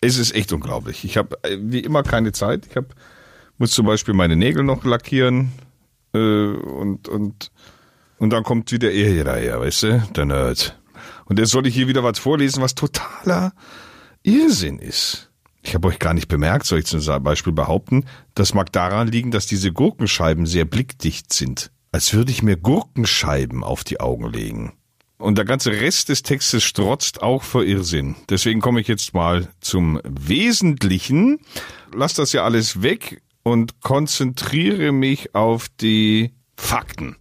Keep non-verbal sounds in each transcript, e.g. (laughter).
Es ist echt unglaublich. Ich habe äh, wie immer keine Zeit. Ich hab, muss zum Beispiel meine Nägel noch lackieren äh, und, und, und dann kommt wieder er hier daher, weißt du, der Nerd. Und jetzt soll ich hier wieder was vorlesen, was totaler Irrsinn ist. Ich habe euch gar nicht bemerkt, soll ich zum Beispiel behaupten, das mag daran liegen, dass diese Gurkenscheiben sehr blickdicht sind. Als würde ich mir Gurkenscheiben auf die Augen legen. Und der ganze Rest des Textes strotzt auch vor Irrsinn. Deswegen komme ich jetzt mal zum Wesentlichen. Lass das ja alles weg und konzentriere mich auf die Fakten.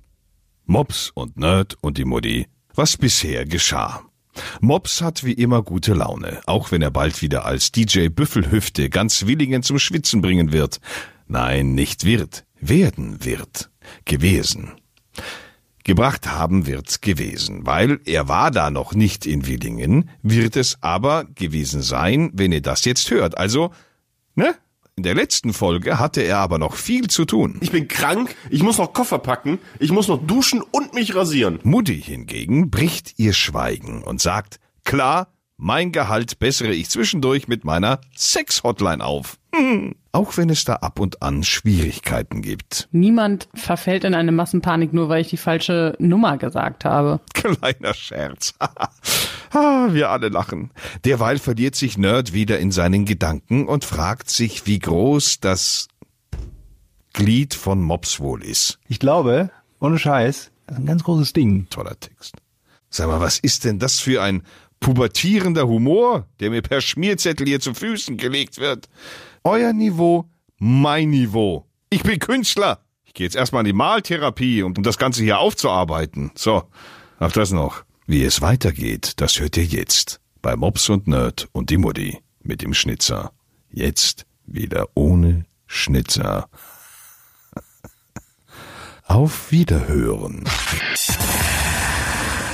Mops und Nerd und die Mutti. Was bisher geschah. Mops hat wie immer gute Laune, auch wenn er bald wieder als DJ Büffelhüfte ganz Willingen zum Schwitzen bringen wird. Nein, nicht wird, werden wird. Gewesen. Gebracht haben wird's gewesen, weil er war da noch nicht in Willingen, wird es aber gewesen sein, wenn ihr das jetzt hört. Also, ne? In der letzten Folge hatte er aber noch viel zu tun. Ich bin krank, ich muss noch Koffer packen, ich muss noch duschen und mich rasieren. Mutti hingegen bricht ihr Schweigen und sagt, klar, mein Gehalt bessere ich zwischendurch mit meiner Sex-Hotline auf. Hm. Auch wenn es da ab und an Schwierigkeiten gibt. Niemand verfällt in eine Massenpanik, nur weil ich die falsche Nummer gesagt habe. (laughs) Kleiner Scherz. (laughs) ah, wir alle lachen. Derweil verliert sich Nerd wieder in seinen Gedanken und fragt sich, wie groß das Glied von Mops wohl ist. Ich glaube, ohne Scheiß, das ist ein ganz großes Ding. Toller Text. Sag mal, was ist denn das für ein pubertierender Humor, der mir per Schmierzettel hier zu Füßen gelegt wird? Euer Niveau, mein Niveau. Ich bin Künstler. Ich gehe jetzt erstmal in die Maltherapie, um das Ganze hier aufzuarbeiten. So, auf das noch. Wie es weitergeht, das hört ihr jetzt. Bei Mops und Nerd und die Mutti mit dem Schnitzer. Jetzt wieder ohne Schnitzer. Auf Wiederhören.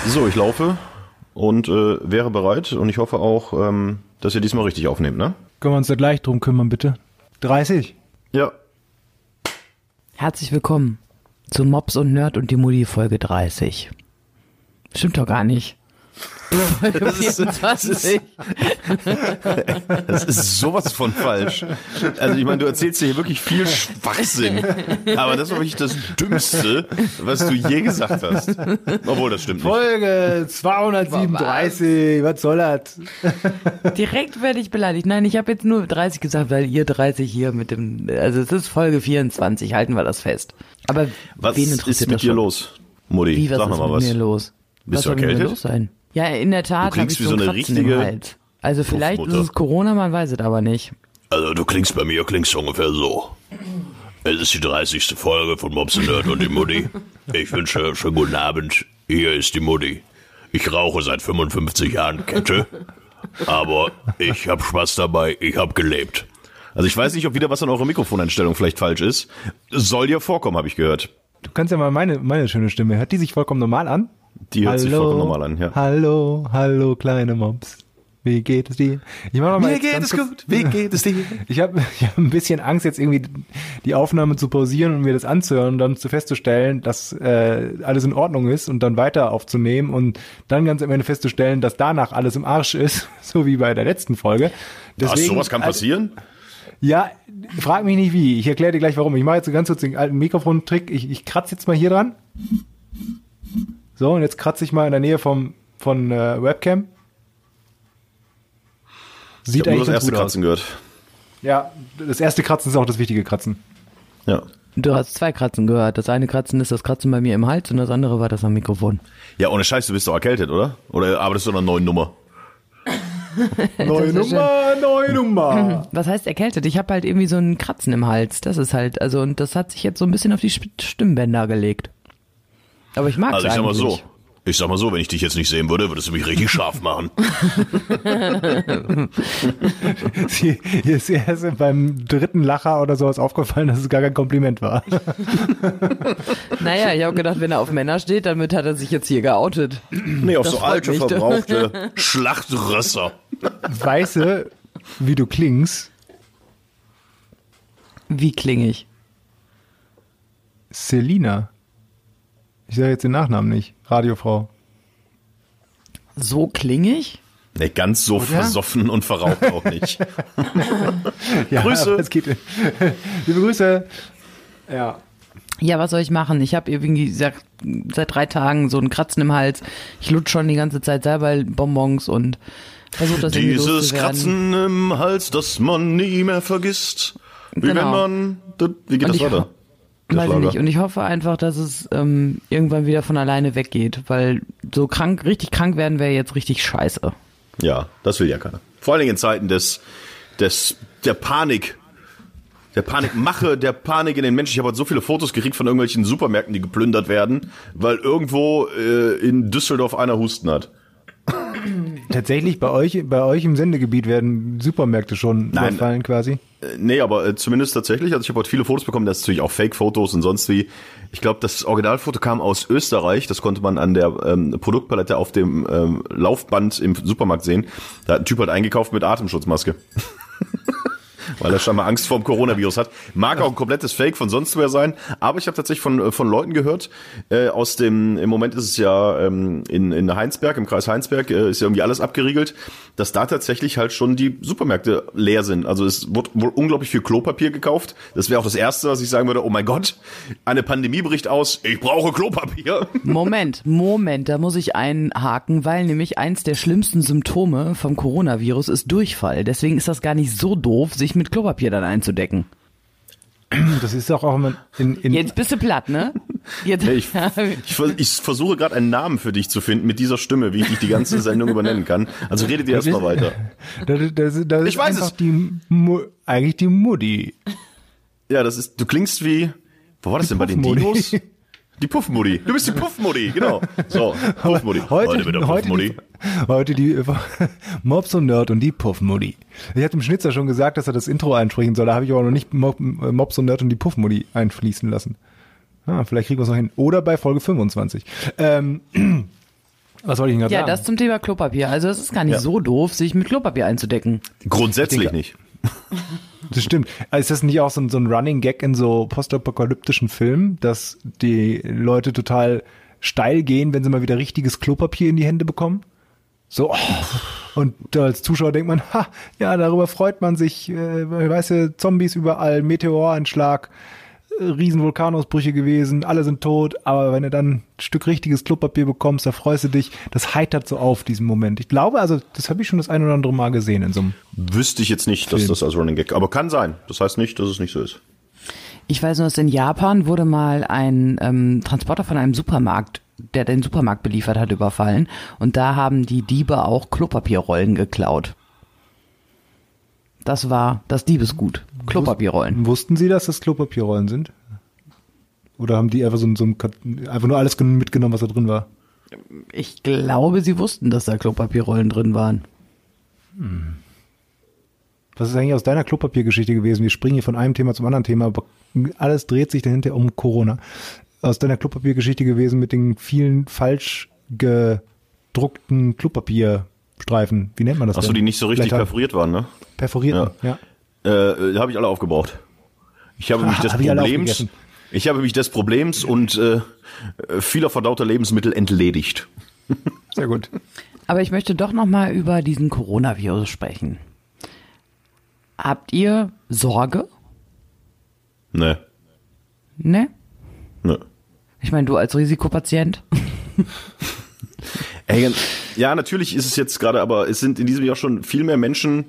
So, ich laufe und äh, wäre bereit und ich hoffe auch, ähm, dass ihr diesmal richtig aufnehmt, ne? Können wir uns da gleich drum kümmern, bitte? 30? Ja. Herzlich willkommen zu Mops und Nerd und die Mutti Folge 30. Stimmt doch gar nicht. Das ist- 24. Das ist sowas von falsch. Also ich meine, du erzählst hier wirklich viel Schwachsinn. Aber das war wirklich das Dümmste, was du je gesagt hast. Obwohl, das stimmt nicht. Folge 237, was soll das? Direkt werde ich beleidigt. Nein, ich habe jetzt nur 30 gesagt, weil ihr 30 hier mit dem, also es ist Folge 24, halten wir das fest. Aber Was wen ist interessiert mit das dir schon? los, Mutti? Wie, was Sag ist mal mit was. mir los? Bist was du soll mit mir erkältet? los sein? Ja, in der Tat habe klingst ich wie so so eine Kratzen richtige Hals. Also vielleicht ist es Corona, man weiß es aber nicht. Also du klingst bei mir, klingst ungefähr so. Es ist die 30. Folge von Mops und Nerd und die Mutti. Ich wünsche schönen guten Abend. Hier ist die Mutti. Ich rauche seit 55 Jahren Kette, aber ich habe Spaß dabei, ich habe gelebt. Also ich weiß nicht, ob wieder was an eurer Mikrofoneinstellung vielleicht falsch ist. Soll dir vorkommen, habe ich gehört. Du kannst ja mal meine, meine schöne Stimme. Hört die sich vollkommen normal an? Die hört sich vollkommen normal an, ja. Hallo, hallo, kleine Mops. Wie geht es dir? Ich mach noch mal Mir geht es gut. Wie geht es dir? (laughs) Ich habe ich hab ein bisschen Angst, jetzt irgendwie die Aufnahme zu pausieren und mir das anzuhören und dann zu festzustellen, dass äh, alles in Ordnung ist und dann weiter aufzunehmen und dann ganz am Ende festzustellen, dass danach alles im Arsch ist, (laughs) so wie bei der letzten Folge. Was, Deswegen- sowas kann also, passieren? ja, frag mich nicht wie. Ich erkläre dir gleich warum. Ich mache jetzt ganz kurz den alten Mikrofontrick. Ich, ich kratze jetzt mal hier dran. So, und jetzt kratze ich mal in der Nähe vom, von äh, Webcam. Ich Sieht nur eigentlich das ganz erste gut aus. Kratzen gehört. Ja, das erste Kratzen ist auch das wichtige Kratzen. Ja. Du hast zwei Kratzen gehört. Das eine Kratzen ist das Kratzen bei mir im Hals und das andere war das am Mikrofon. Ja, ohne Scheiß, du bist doch erkältet, oder? Oder arbeitest du an einer neuen Nummer? (laughs) Neue Das Nummer, neue Nummer. (clears throat) Was heißt erkältet? Ich habe halt irgendwie so einen Kratzen im Hals. Das ist halt, also und das hat sich jetzt so ein bisschen auf die Stimmbänder gelegt. Aber ich mag Also es ich sag mal so. Ich sag mal so, wenn ich dich jetzt nicht sehen würde, würdest du mich richtig (laughs) scharf machen. (laughs) Sie- Hier ist erst beim dritten Lacher oder sowas aufgefallen, dass es gar kein Kompliment war. (laughs) Naja, ich habe gedacht, wenn er auf Männer steht, damit hat er sich jetzt hier geoutet. Nee, auf Das so alte, mich. verbrauchte. Schlachtrösser. Weiße, wie du klingst, Wie klinge ich? Selina. Ich sage jetzt den Nachnamen nicht. Radiofrau. So klinge ich? Nee, ganz so versoffen und verraucht auch nicht. (laughs) Ja, Grüße. Es geht, liebe Grüße. Ja. Ja, was soll ich machen? Ich habe irgendwie seit, seit drei Tagen so einen Kratzen im Hals. Ich lutsch schon die ganze Zeit selber Bonbons und versuche das irgendwie Dieses. Kratzen im Hals, das man nie mehr vergisst. Wie Genau. wenn man. Wie geht Und das ich- weiter? Der Weiß ich nicht. Und ich hoffe einfach, dass es ähm, irgendwann wieder von alleine weggeht, weil so krank, richtig krank werden wäre jetzt richtig scheiße. Ja, das will ja keiner. Vor allen Dingen in Zeiten des, des, der Panik. Der Panikmache, der Panik in den Menschen. Ich habe heute so viele Fotos gekriegt von irgendwelchen Supermärkten, die geplündert werden, weil irgendwo äh, in Düsseldorf einer Husten hat. Tatsächlich bei euch, bei euch im Sendegebiet werden Supermärkte schon Nein. überfallen quasi. Äh, Nee, aber äh, zumindest tatsächlich. Also ich habe heute viele Fotos bekommen, das ist natürlich auch Fake-Fotos und sonst wie. Ich glaube, das Originalfoto kam aus Österreich. Das konnte man an der ähm, Produktpalette auf dem ähm, Laufband im Supermarkt sehen. Da hat ein Typ halt eingekauft mit Atemschutzmaske. (laughs) Weil er scheinbar Angst vor dem Coronavirus hat. Mag auch ein komplettes Fake von sonst woher sein. Aber ich habe tatsächlich von, äh, von Leuten gehört, äh, aus dem, im Moment ist es ja ähm, in, in Heinsberg, im Kreis Heinsberg, äh, ist ja irgendwie alles abgeriegelt, dass da tatsächlich halt schon die Supermärkte leer sind. Also es wird wohl unglaublich viel Klopapier gekauft. Das wäre auch das Erste, was ich sagen würde, oh mein Gott, eine Pandemie bricht aus, ich brauche Klopapier. Moment, Moment, da muss ich einhaken, weil nämlich eins der schlimmsten Symptome vom Coronavirus ist Durchfall. Deswegen ist das gar nicht so doof, sich mit Klopapier dann einzudecken. Das ist auch auch immer in, in Jetzt bist du platt, ne? Jetzt, ich, (laughs) ich, ich versuche gerade einen Namen für dich zu finden mit dieser Stimme, wie ich dich die ganze Sendung übernennen kann. Also redet ihr erstmal weiter. (laughs) das, das, das Ich ist weiß es. die eigentlich die Mutti. Ja, das ist, du klingst wie, wo war das denn bei den. Dinos? (laughs) Die Puffmutti. Du bist die Puffmutti, genau. So, Puffmutti. (laughs) Heute, mit der heute, Puffmutti. die, heute die (laughs) Mops und Nerd und die Puffmutti. Ich hatte dem Schnitzer schon gesagt, dass er das Intro einsprechen soll. Da habe ich aber noch nicht Mob, Mops und Nerd und die Puffmutti einfließen lassen. Ah, vielleicht kriegen wir es noch hin. Oder bei Folge 25. Ähm, (clears throat) was wollte ich denn gerade ja, sagen? das zum Thema Klopapier. Also es ist gar nicht Ja. so doof, sich mit Klopapier einzudecken. Grundsätzlich Ich denke- nicht. (laughs) Das stimmt. Also ist das nicht auch so ein, so ein Running Gag in so postapokalyptischen Filmen, dass die Leute total steil gehen, wenn sie mal wieder richtiges Klopapier in die Hände bekommen? So, oh. und als Zuschauer denkt man, ha, ja, darüber freut man sich, äh, weißt Zombies überall, Meteoranschlag, riesen Vulkanausbrüche gewesen, alle sind tot, aber wenn du dann ein Stück richtiges Klopapier bekommst, da freust du dich, das heitert so auf diesen Moment. Ich glaube, also, das habe ich schon das ein oder andere Mal gesehen in so einem Wüsste ich jetzt nicht, dass Film. das als Running Gag, aber kann sein. Das heißt nicht, dass es nicht so ist. Ich weiß nur, dass in Japan wurde mal ein ähm, Transporter von einem Supermarkt, der den Supermarkt beliefert hat, überfallen. Und da haben die Diebe auch Klopapierrollen geklaut. Das war das Diebesgut. Klopapierrollen. Wussten Sie, dass das Klopapierrollen sind? Oder haben die einfach so, so ein, einfach nur alles gen- mitgenommen, was da drin war? Ich glaube, sie wussten, dass da Klopapierrollen drin waren. Was ist eigentlich aus deiner Klopapiergeschichte gewesen? Wir springen hier von einem Thema zum anderen Thema, aber alles dreht sich dahinter um Corona. Aus deiner Klopapiergeschichte gewesen mit den vielen falsch gedruckten Klopapierstreifen. Wie nennt man das Achso, denn? die nicht so richtig Blätter. perforiert waren, ne? Perforierten, ja. Äh, habe ich alle aufgebraucht. Ich habe mich (laughs) des Problems, ich habe mich des Problems und äh, vieler verdauter Lebensmittel entledigt. (laughs) Sehr gut. Aber ich möchte doch noch mal über diesen Coronavirus sprechen. Habt ihr Sorge? Ne, Ne? ne. Ich meine, du als Risikopatient? (laughs) Ja, natürlich ist es jetzt gerade, aber es sind in diesem Jahr schon viel mehr Menschen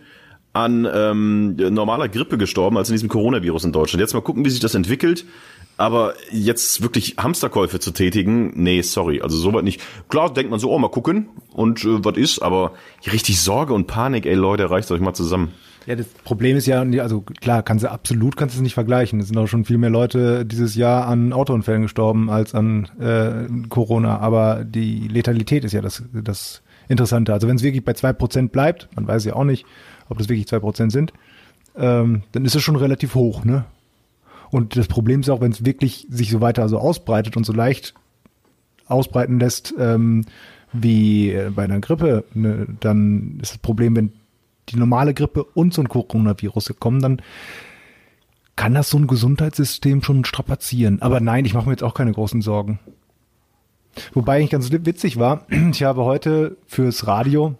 an ähm, normaler Grippe gestorben als in diesem Coronavirus in Deutschland. Jetzt mal gucken, wie sich das entwickelt. Aber jetzt wirklich Hamsterkäufe zu tätigen, nee, sorry, also soweit nicht. Klar denkt man so, oh, mal gucken und äh, was ist, aber richtig Sorge und Panik, ey Leute, reicht euch mal zusammen. Ja, das Problem ist ja, also klar, kannst du absolut kannst du es nicht vergleichen. Es sind auch schon viel mehr Leute dieses Jahr an Autounfällen gestorben als an äh, Corona. Aber die Letalität ist ja das, das Interessante. Also wenn es wirklich bei zwei Prozent bleibt, man weiß ja auch nicht, ob das wirklich zwei Prozent sind, ähm, dann ist es schon relativ hoch, ne? Und das Problem ist auch, wenn es wirklich sich so weiter so ausbreitet und so leicht ausbreiten lässt, ähm, wie äh, bei einer Grippe, ne, dann ist das Problem, wenn die normale Grippe und so ein Coronavirus kommen, dann kann das so ein Gesundheitssystem schon strapazieren. Aber nein, ich mache mir jetzt auch keine großen Sorgen. Wobei ich ganz witzig war, (clears throat) ich habe heute fürs Radio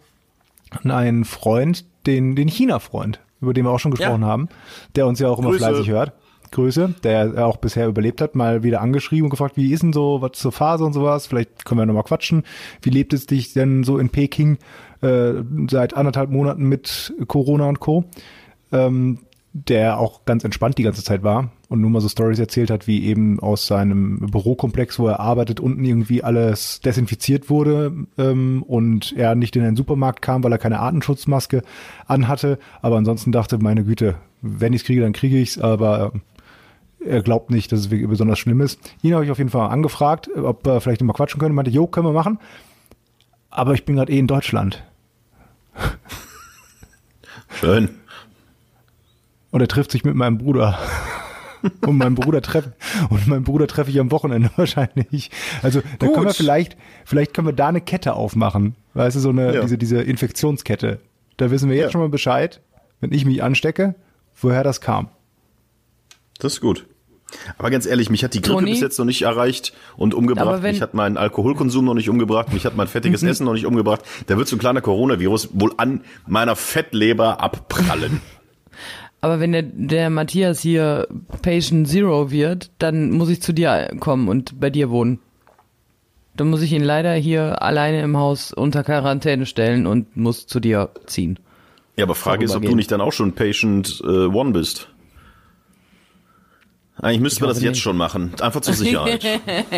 einen Freund, den, den China-Freund, über den wir auch schon gesprochen Ja. haben, der uns ja auch immer Grüße. fleißig hört. Grüße, der auch bisher überlebt hat, mal wieder angeschrieben und gefragt, wie ist denn so, was zur Phase und sowas, vielleicht können wir nochmal quatschen. Wie lebt es dich denn so in Peking äh, seit anderthalb Monaten mit Corona und Co., ähm, der auch ganz entspannt die ganze Zeit war und nur mal so Stories erzählt hat, wie eben aus seinem Bürokomplex, wo er arbeitet, unten irgendwie alles desinfiziert wurde ähm, und er nicht in den Supermarkt kam, weil er keine Atemschutzmaske anhatte, aber ansonsten dachte, meine Güte, wenn ich es kriege, dann kriege ich es, aber er glaubt nicht, dass es besonders schlimm ist. Ihn habe ich auf jeden Fall angefragt, ob wir vielleicht mal quatschen können. Meinte, jo, können wir machen. Aber ich bin gerade eh in Deutschland. (laughs) Schön. Und er trifft sich mit meinem Bruder. (laughs) Und meinen Bruder treffe und meinen Bruder treffe ich am Wochenende (laughs) wahrscheinlich. Also da Gut. können wir vielleicht, vielleicht können wir da eine Kette aufmachen. Weißt du, so eine, Ja. diese, diese Infektionskette. Da wissen wir jetzt Ja. schon mal Bescheid, wenn ich mich anstecke, woher das kam. Das ist gut. Aber ganz ehrlich, mich hat die Grippe Toni? bis jetzt noch nicht erreicht und umgebracht. Wenn- mich hat mein Alkoholkonsum noch nicht umgebracht. Mich hat mein fettiges Essen noch nicht umgebracht. Da wird so ein kleiner Coronavirus wohl an meiner Fettleber abprallen. (laughs) Aber wenn der, der Matthias hier Patient Zero wird, dann muss ich zu dir kommen und bei dir wohnen. Dann muss ich ihn leider hier alleine im Haus unter Quarantäne stellen und muss zu dir ziehen. Ja, aber Frage ist, ob du nicht dann auch schon Patient äh, One bist. Eigentlich müssten wir das jetzt nicht. schon machen. Einfach zur (laughs) Sicherheit.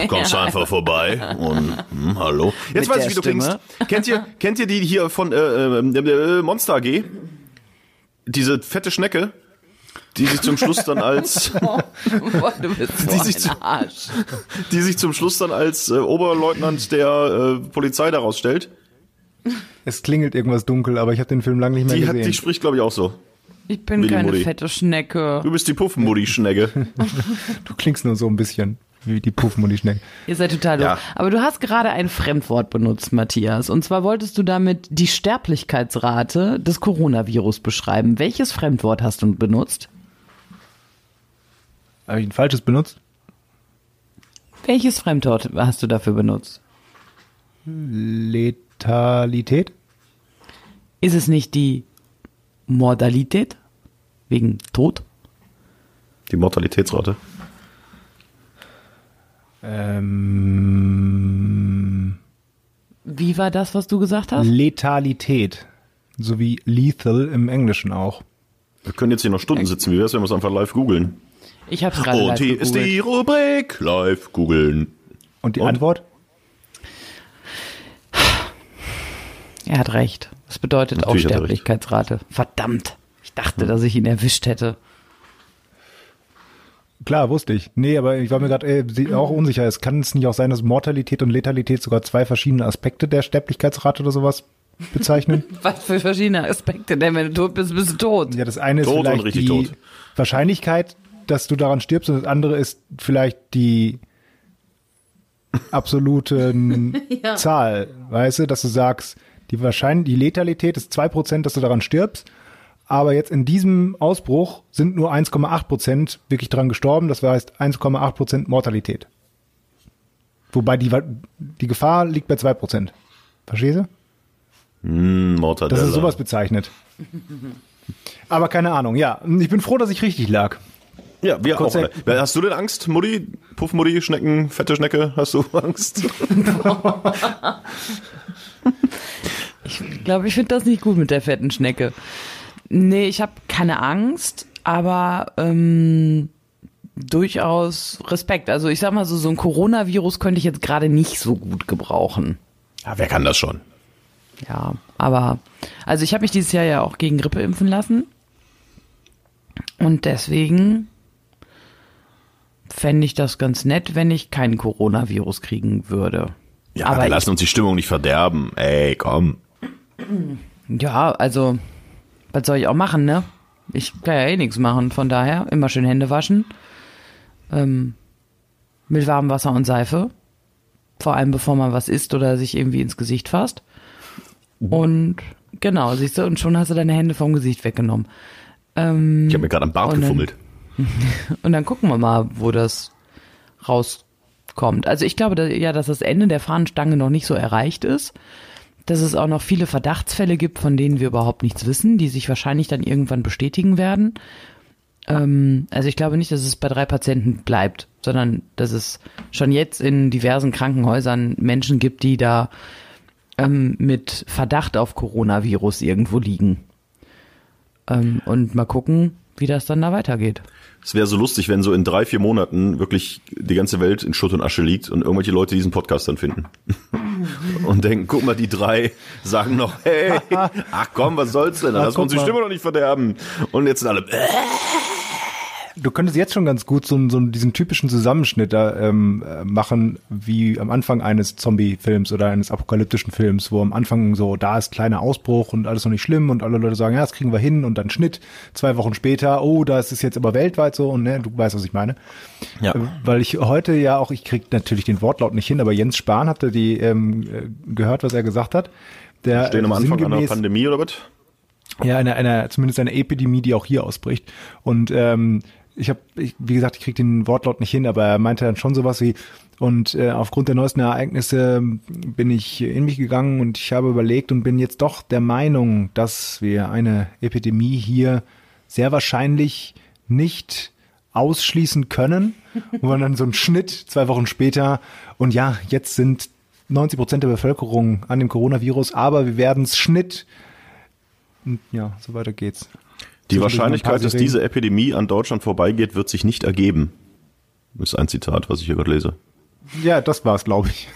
Kommst du einfach vorbei und hm, hallo. Jetzt Mit weiß ich, wie du Stimme. klingst. (laughs) Kennt ihr, kennt ihr die hier von äh, äh, äh, Monster AG? Diese fette Schnecke, die sich zum Schluss dann als (laughs) Boah, du bist so Die sich zu- Arsch. die sich zum Schluss dann als äh, Oberleutnant der äh, Polizei daraus stellt. Es klingelt irgendwas dunkel, aber ich habe den Film lange nicht mehr Die, hat, gesehen. die spricht, glaube ich, auch so. Ich bin Willi keine Mutti. fette Schnecke. Du bist die Puffmutti-Schnecke. (laughs) du klingst nur so ein bisschen wie die Puffmutti-Schnecke. Ihr seid total Ja. doof. Aber du hast gerade ein Fremdwort benutzt, Matthias. Und zwar wolltest du damit die Sterblichkeitsrate des Coronavirus beschreiben. Welches Fremdwort hast du benutzt? Habe ich ein falsches benutzt? Welches Fremdwort hast du dafür benutzt? Letalität? Ist es nicht die Mortalität? Wegen Tod? Die Mortalitätsrate. Ähm, Wie war das, was du gesagt hast? Letalität. So wie lethal im Englischen auch. Wir können jetzt hier noch Stunden sitzen. Wie wär's, wenn wir es einfach live googeln? Ich habe gerade Und live hier ist die Rubrik live googeln. Und die Und? Antwort? Er hat recht. Das bedeutet Natürlich auch er. Sterblichkeitsrate. Verdammt. Ich dachte, dass ich ihn erwischt hätte. Klar, wusste ich. Nee, aber ich war mir gerade äh, auch unsicher. Es kann es nicht auch sein, dass Mortalität und Letalität sogar zwei verschiedene Aspekte der Sterblichkeitsrate oder sowas bezeichnen? (laughs) Was für verschiedene Aspekte, denn wenn du tot bist, bist du tot. ja, das eine ist Tot und vielleicht richtig die tot. Wahrscheinlichkeit, dass du daran stirbst und das andere ist vielleicht die (laughs) absolute Zahl, weißt du, dass du sagst, die Wahrscheinlich die Letalität ist 2%, dass du daran stirbst, aber jetzt in diesem Ausbruch sind nur 1,8% wirklich daran gestorben, das heißt 1,8% Mortalität. Wobei die, die Gefahr liegt bei 2%. Verstehst du? Hm, Mortadella. Das ist sowas bezeichnet. (laughs) Aber keine Ahnung, ja. Ich bin froh, dass ich richtig lag. Ja, wir Kurz auch. der- Hast du denn Angst, Mutti? Puffmutti, Schnecken, fette Schnecke? Hast du (laughs) Angst? (laughs) Ich glaube, ich finde das nicht gut mit der fetten Schnecke. Nee, ich habe keine Angst, aber ähm, durchaus Respekt. Also ich sag mal so, so ein Coronavirus könnte ich jetzt gerade nicht so gut gebrauchen. Ja, wer kann das schon? Ja, aber also ich habe mich dieses Jahr ja auch gegen Grippe impfen lassen. Und deswegen fände ich das ganz nett, wenn ich keinen Coronavirus kriegen würde. Ja, aber wir ich, lassen uns die Stimmung nicht verderben. Ey, komm. ja, also was soll ich auch machen, ne? Ich kann ja eh nichts machen, von daher immer schön Hände waschen. Ähm, mit warmem Wasser und Seife. Vor allem bevor man was isst oder sich irgendwie ins Gesicht fasst. Und genau, siehst du, und schon hast du deine Hände vom Gesicht weggenommen. Ähm, Ich habe mir gerade am Bart Und dann- gefummelt. (laughs) Und dann gucken wir mal, wo das rauskommt. Also ich glaube da, ja, dass das Ende der Fahnenstange noch nicht so erreicht ist. dass es auch noch viele Verdachtsfälle gibt, von denen wir überhaupt nichts wissen, die sich wahrscheinlich dann irgendwann bestätigen werden. Ähm, also ich glaube nicht, dass es bei drei Patienten bleibt, sondern dass es schon jetzt in diversen Krankenhäusern Menschen gibt, die da ähm, mit Verdacht auf Coronavirus irgendwo liegen. Ähm, und mal gucken, wie das dann da weitergeht. Es wäre so lustig, wenn so in drei, vier Monaten wirklich die ganze Welt in Schutt und Asche liegt und irgendwelche Leute diesen Podcast dann finden. (laughs) und denken, guck mal, die drei sagen noch, hey, (laughs) ach komm, was soll's denn? Wir uns die. Stimme noch nicht verderben. Und jetzt sind alle, äh, (laughs) Du könntest jetzt schon ganz gut so, so diesen typischen Zusammenschnitt da ähm, äh, machen, wie am Anfang eines Zombie-Films oder eines apokalyptischen Films, wo am Anfang so, da ist kleiner Ausbruch und alles noch nicht schlimm und alle Leute sagen, ja, das kriegen wir hin und dann Schnitt. Zwei Wochen später, oh, da ist es jetzt aber weltweit so und ne, du weißt, was ich meine. Ja. Äh, Weil ich heute ja auch, ich krieg natürlich den Wortlaut nicht hin, aber Jens Spahn, habt ihr die ähm, äh, gehört, was er gesagt hat? Der stehen am Anfang einer Pandemie oder was? ja, einer, einer, zumindest eine Epidemie, die auch hier ausbricht. Und ähm, ich habe, wie gesagt, ich krieg den Wortlaut nicht hin, aber er meinte dann schon sowas wie, und äh, aufgrund der neuesten Ereignisse bin ich in mich gegangen und ich habe überlegt und bin jetzt doch der Meinung, dass wir eine Epidemie hier sehr wahrscheinlich nicht ausschließen können. Und dann so ein Schnitt zwei Wochen später und ja, jetzt sind 90 Prozent der Bevölkerung an dem Coronavirus, aber wir werden es Schnitt und ja, so weiter geht's. Die Wahrscheinlichkeit, dass diese Epidemie an Deutschland vorbeigeht, wird sich nicht ergeben. Ist ein Zitat, was ich hier gerade lese. Ja, das war's, glaube ich.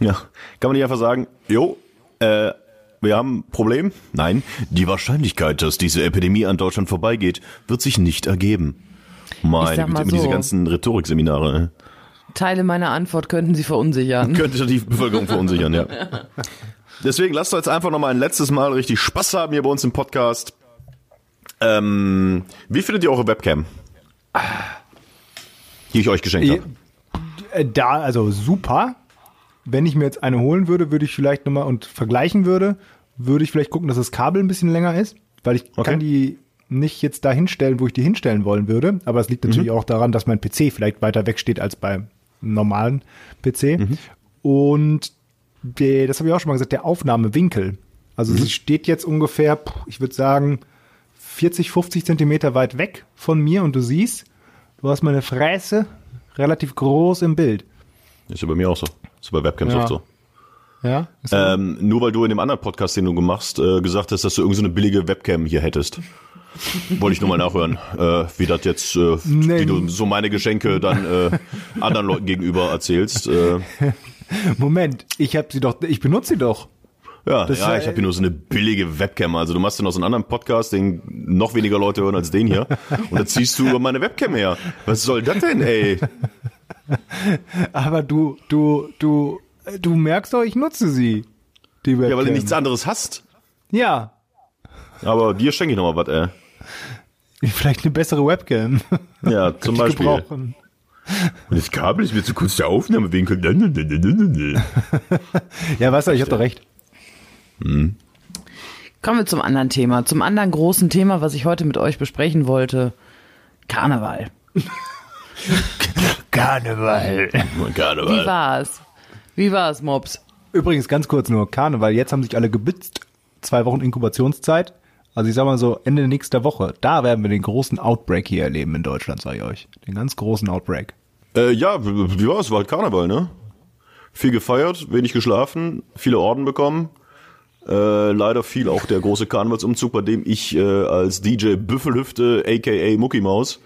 Ja, kann man nicht einfach sagen, jo, äh, wir haben ein Problem? Nein, die Wahrscheinlichkeit, dass diese Epidemie an Deutschland vorbeigeht, wird sich nicht ergeben. Meine sag Güte, immer diese so. ganzen Rhetorikseminare. ne? Teile meiner Antwort könnten Sie verunsichern. (laughs) Könnte die Bevölkerung verunsichern, ja. (laughs) Deswegen lasst uns jetzt einfach noch mal ein letztes Mal richtig Spaß haben hier bei uns im Podcast. Ähm, wie findet ihr eure Webcam? Die ich euch geschenkt habe. Äh, Da, also super. Wenn ich mir jetzt eine holen würde, würde ich vielleicht nochmal und vergleichen würde, würde ich vielleicht gucken, dass das Kabel ein bisschen länger ist, weil ich Okay. kann die nicht jetzt da hinstellen, wo ich die hinstellen wollen würde. Aber es liegt natürlich auch daran, dass mein PC vielleicht weiter weg steht als beim normalen PC. Und der, das habe ich auch schon mal gesagt, der Aufnahmewinkel. Also sie steht jetzt ungefähr, ich würde sagen, 40, 50 Zentimeter weit weg von mir und du siehst, du hast meine Fräse relativ groß im Bild. Ist ja bei mir auch so. Ist bei Webcams Ja. oft so. Ja? Ähm, nur weil du in dem anderen Podcast, den du machst, äh, gesagt hast, dass du irgendeine so eine billige Webcam hier hättest. (laughs) Wollte ich nur mal nachhören, äh, wie das jetzt, äh, Nee. wie du so meine Geschenke dann äh, anderen Leuten gegenüber erzählst. Äh, (laughs) Moment, ich habe sie doch, ich benutze sie doch. Ja, Das ja, war- ich habe hier nur so eine billige Webcam. Also du machst ja noch so einen anderen Podcast, den noch weniger Leute hören als den hier. (laughs) Und dann ziehst du über meine Webcam her. Was soll das denn, ey? (laughs) Aber du, du, du, du merkst doch, ich nutze sie. Die Webcam. Ja, weil du nichts anderes hast. Ja, Aber dir schenke ich noch mal was, ey. (laughs) vielleicht eine bessere Webcam. Ja, zum Beispiel. gebrauchen. Und das Kabel ist mir zu kurz der Aufnahmewinkel. Ja, weißt du, ich habe doch recht. Kommen wir zum anderen Thema, zum anderen großen Thema, was ich heute mit euch besprechen wollte. Karneval. (laughs) Karneval. Wie Karneval. war's? Wie war's, Mops? Übrigens ganz kurz nur Karneval. Jetzt haben sich alle gebitzt. Zwei Wochen Inkubationszeit. Also ich sag mal so Ende nächster Woche. Da werden wir den großen Outbreak hier erleben in Deutschland, sage ich euch. Den ganz großen Outbreak. Äh, ja, wie wie war's? War halt Karneval, ne? Viel gefeiert, wenig geschlafen, viele Orden bekommen. Äh, leider fiel auch der große Karnevalsumzug, bei dem ich äh, als DJ Büffelhüfte, aka Mucki Maus,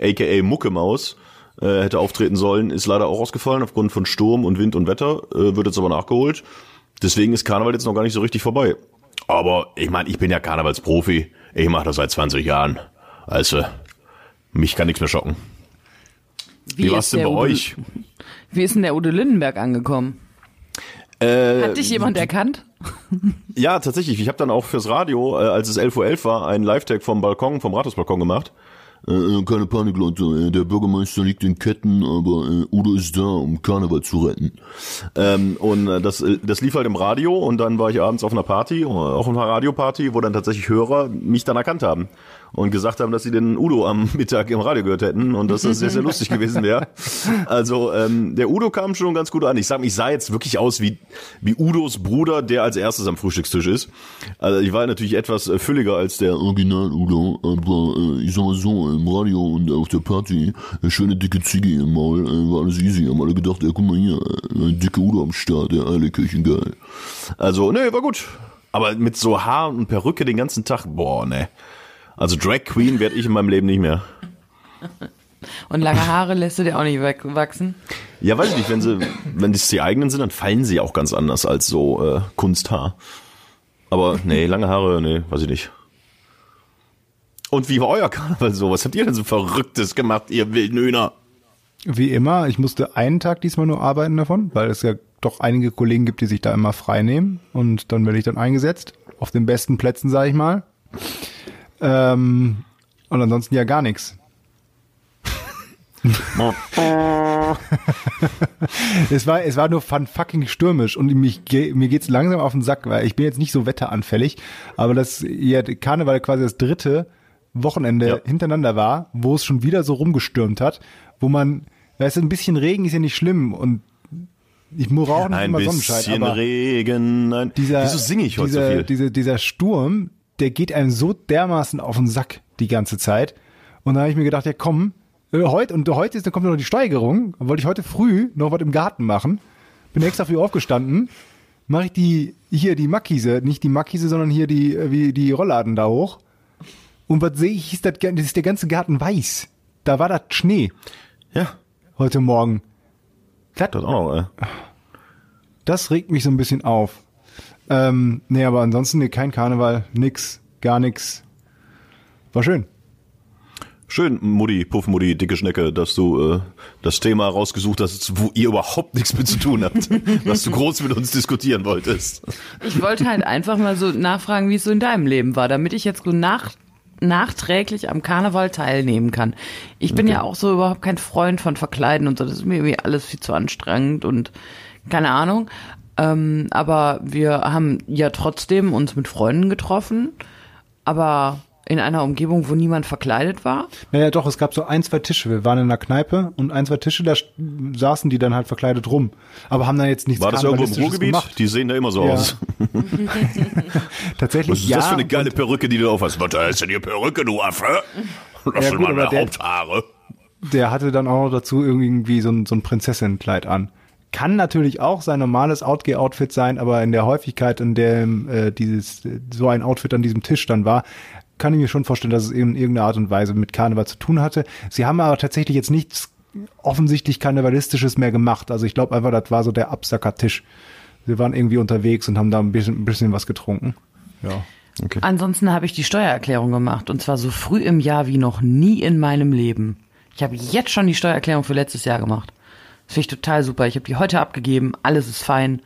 aka Mucke Maus, äh, hätte auftreten sollen, ist leider auch ausgefallen aufgrund von Sturm und Wind und Wetter, äh, wird jetzt aber nachgeholt. Deswegen ist Karneval jetzt noch gar nicht so richtig vorbei. Aber ich meine, ich bin ja Karnevalsprofi. Ich mache das seit 20 Jahren. Also, mich kann nichts mehr schocken. Wie, war's ist denn bei Udo- euch? Wie ist denn der Udo Lindenberg angekommen? Äh, Hat dich jemand erkannt? (laughs) Ja, tatsächlich. Ich habe dann auch fürs Radio, äh, als es 11.11 Uhr war, einen Live-Tag vom Balkon, vom Rathausbalkon gemacht. Äh, äh, keine Panik, Leute. Äh, Der Bürgermeister liegt in Ketten, aber äh, Udo ist da, um Karneval zu retten. Ähm, und äh, das, äh, das lief halt im Radio und dann war ich abends auf einer Party, äh, auf einer Radioparty, wo dann tatsächlich Hörer mich dann erkannt haben. Und gesagt haben, dass sie den Udo am (laughs) Mittag im Radio gehört hätten und dass das sehr, sehr lustig gewesen wäre. Also ähm, der Udo kam schon ganz gut an. Ich sag, ich sah jetzt wirklich aus wie, wie Udos Bruder, der als erstes am Frühstückstisch ist. Also ich war natürlich etwas fülliger als der Original Udo, aber äh, ich sag mal so, im Radio und auf der Party, eine schöne dicke Ziege im Maul, äh, war alles easy. Haben alle gedacht, ja, guck mal hier, äh, ein dicke Udo am Start, der Eierlikirchen geil. Also, nee, war gut. Aber mit so Haar und Perücke den ganzen Tag, boah, ne. Also Drag Queen werde ich in meinem Leben nicht mehr. Und lange Haare lässt du dir auch nicht wegwachsen? Ja, weiß ich nicht, wenn sie, wenn das die eigenen sind, dann fallen sie auch ganz anders als so äh, Kunsthaar. Aber nee, lange Haare, nee, weiß ich nicht. Und wie war euer Karneval so? Was habt ihr denn so Verrücktes gemacht, ihr wilden Hühner? Wie immer, ich musste einen Tag diesmal nur arbeiten davon, weil es ja doch einige Kollegen gibt, die sich da immer frei nehmen. Und dann werde ich dann eingesetzt. Auf den besten Plätzen, sage ich mal. Ähm, und ansonsten ja gar nichts. (laughs) es war es war nur fun fucking stürmisch und mich, mir geht's langsam auf den Sack, weil ich bin jetzt nicht so wetteranfällig, aber das ja Karneval quasi das dritte Wochenende Ja. hintereinander war, wo es schon wieder so rumgestürmt hat, wo man weißt du, ein bisschen Regen ist ja nicht schlimm und ich brauche nicht Ein immer Sonnenschein, bisschen aber Regen. Ein, dieser, Wieso singe ich heute dieser, so viel? Dieser, dieser Sturm, der geht einem so dermaßen auf den Sack die ganze Zeit. Und da habe ich mir gedacht, ja komm, äh, heute, und heute ist, dann kommt noch die Steigerung. Dann wollte ich heute früh noch was im Garten machen. Bin extra früh aufgestanden. Mache ich die, hier die Mackise, nicht die Mackise, sondern hier die, äh, wie die Rollladen da hoch. Und was sehe ich, ist, das, das ist der ganze Garten weiß. Da war das Schnee ja, heute Morgen. Das, das auch noch, äh. das regt mich so ein bisschen auf. Ähm, nee, aber ansonsten nee, kein Karneval, nix, gar nix. War schön. Schön, Mutti, Puffmutti, dicke Schnecke, dass du äh, das Thema rausgesucht hast, wo ihr überhaupt nichts mit zu tun habt, (laughs) was du groß mit uns diskutieren wolltest. Ich wollte halt einfach mal so nachfragen, wie es so in deinem Leben war, damit ich jetzt so nach, nachträglich am Karneval teilnehmen kann. Ich bin ja auch so überhaupt kein Freund von Verkleiden und so. Das ist mir irgendwie alles viel zu anstrengend und keine Ahnung. Ähm, aber wir haben ja trotzdem uns mit Freunden getroffen, aber in einer Umgebung, wo niemand verkleidet war. Naja, doch, es gab so ein, zwei Tische. Wir waren in einer Kneipe und ein, zwei Tische, da saßen die dann halt verkleidet rum. Aber haben da jetzt nichts War das irgendwo im Ruhrgebiet? gemacht. Die sehen da immer so Ja. aus. (laughs) (laughs) Tatsächlich Was ist ja. das für eine geile Perücke, die du auf hast? Was ist denn die Perücke, du Affe? Das Ja, gut, meine aber der- Haupthaare. Der hatte dann auch noch dazu irgendwie so ein, so ein Prinzessinnenkleid an. Kann natürlich auch sein normales Outgear-Outfit sein, aber in der Häufigkeit, in der äh, dieses so ein Outfit an diesem Tisch dann war, kann ich mir schon vorstellen, dass es in irgendeiner Art und Weise mit Karneval zu tun hatte. Sie haben aber tatsächlich jetzt nichts offensichtlich Karnevalistisches mehr gemacht. Also ich glaube einfach, das war so der Absackertisch. Wir waren irgendwie unterwegs und haben da ein bisschen, ein bisschen was getrunken. Ja. Ansonsten habe ich die Steuererklärung gemacht und zwar so früh im Jahr wie noch nie in meinem Leben. Ich habe jetzt schon die Steuererklärung für letztes Jahr gemacht. Das finde ich total super. Ich habe die heute abgegeben, alles ist fein.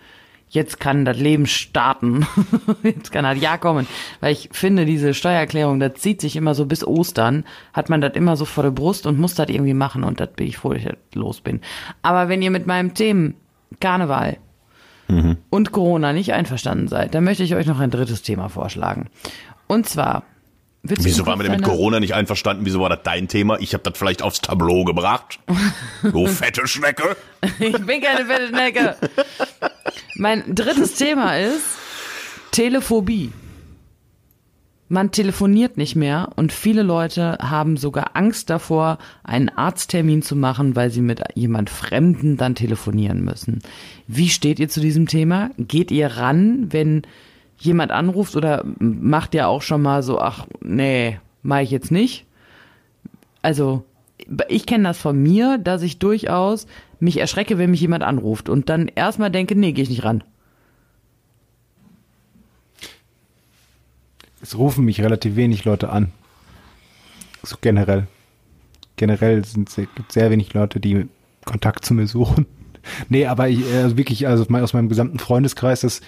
Jetzt kann das Leben starten. (laughs) Jetzt kann das Jahr kommen. Weil ich finde, diese Steuererklärung, das zieht sich immer so bis Ostern, hat man das immer so vor der Brust und muss das irgendwie machen und das bin ich froh, dass ich das los bin. Aber wenn ihr mit meinem Themen Karneval und Corona nicht einverstanden seid, dann möchte ich euch noch ein drittes Thema vorschlagen. Und zwar. Du Wieso waren wir denn mit Corona nicht einverstanden? Wieso war das dein Thema? Ich habe das vielleicht aufs Tableau gebracht. Du (laughs) fette Schnecke. Ich bin keine fette Schnecke. Mein drittes Thema ist Telephobie. Man telefoniert nicht mehr und viele Leute haben sogar Angst davor, einen Arzttermin zu machen, weil sie mit jemand Fremden dann telefonieren müssen. Wie steht ihr zu diesem Thema? Geht ihr ran, wenn jemand anruft oder macht ihr auch schon mal so, ach nee, mach ich jetzt nicht? also ich kenne das von mir, dass ich durchaus mich erschrecke, wenn mich jemand anruft und dann erstmal denke, nee, gehe ich nicht ran. Es rufen mich relativ wenig Leute an. So generell. Generell sind gibt sehr wenig Leute, die Kontakt zu mir suchen. (laughs) Nee, aber ich, also wirklich, also aus meinem gesamten Freundeskreis ist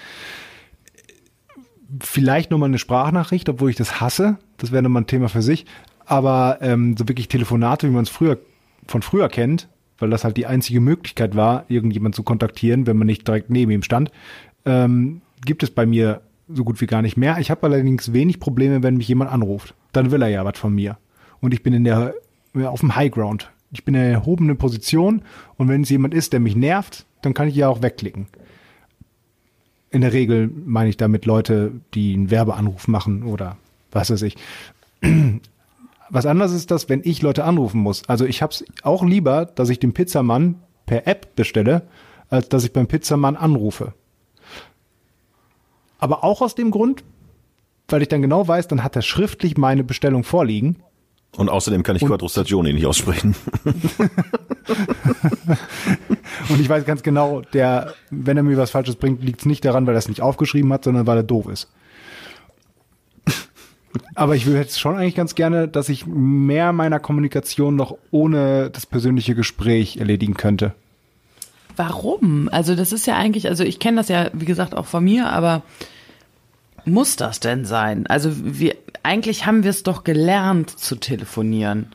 vielleicht nochmal eine Sprachnachricht, obwohl ich das hasse. Das wäre nochmal ein Thema für sich. Aber ähm, so wirklich Telefonate, wie man es früher von früher kennt, weil das halt die einzige Möglichkeit war, irgendjemand zu kontaktieren, wenn man nicht direkt neben ihm stand, ähm, gibt es bei mir so gut wie gar nicht mehr. Ich habe allerdings wenig Probleme, wenn mich jemand anruft. Dann will er ja was von mir. Und ich bin in der auf dem High Ground. Ich bin in einer erhobenen Position und wenn es jemand ist, der mich nervt, dann kann ich ja auch wegklicken. In der Regel meine ich damit Leute, die einen Werbeanruf machen oder was weiß ich. (clears throat) Was anderes ist das, wenn ich Leute anrufen muss. Also ich habe es auch lieber, dass ich den Pizzamann per App bestelle, als dass ich beim Pizzamann anrufe. Aber auch aus dem Grund, weil ich dann genau weiß, dann hat er schriftlich meine Bestellung vorliegen. Und außerdem kann ich Quattro Stagioni nicht aussprechen. (laughs) (laughs) Und ich weiß ganz genau, der, wenn er mir was Falsches bringt, liegt es nicht daran, weil er es nicht aufgeschrieben hat, sondern weil er doof ist. Aber ich würde jetzt schon eigentlich ganz gerne, dass ich mehr meiner Kommunikation noch ohne das persönliche Gespräch erledigen könnte. Warum? Also das ist ja eigentlich, also ich kenne das ja, wie gesagt, auch von mir, aber muss das denn sein? Also wir, eigentlich haben wir es doch gelernt zu telefonieren.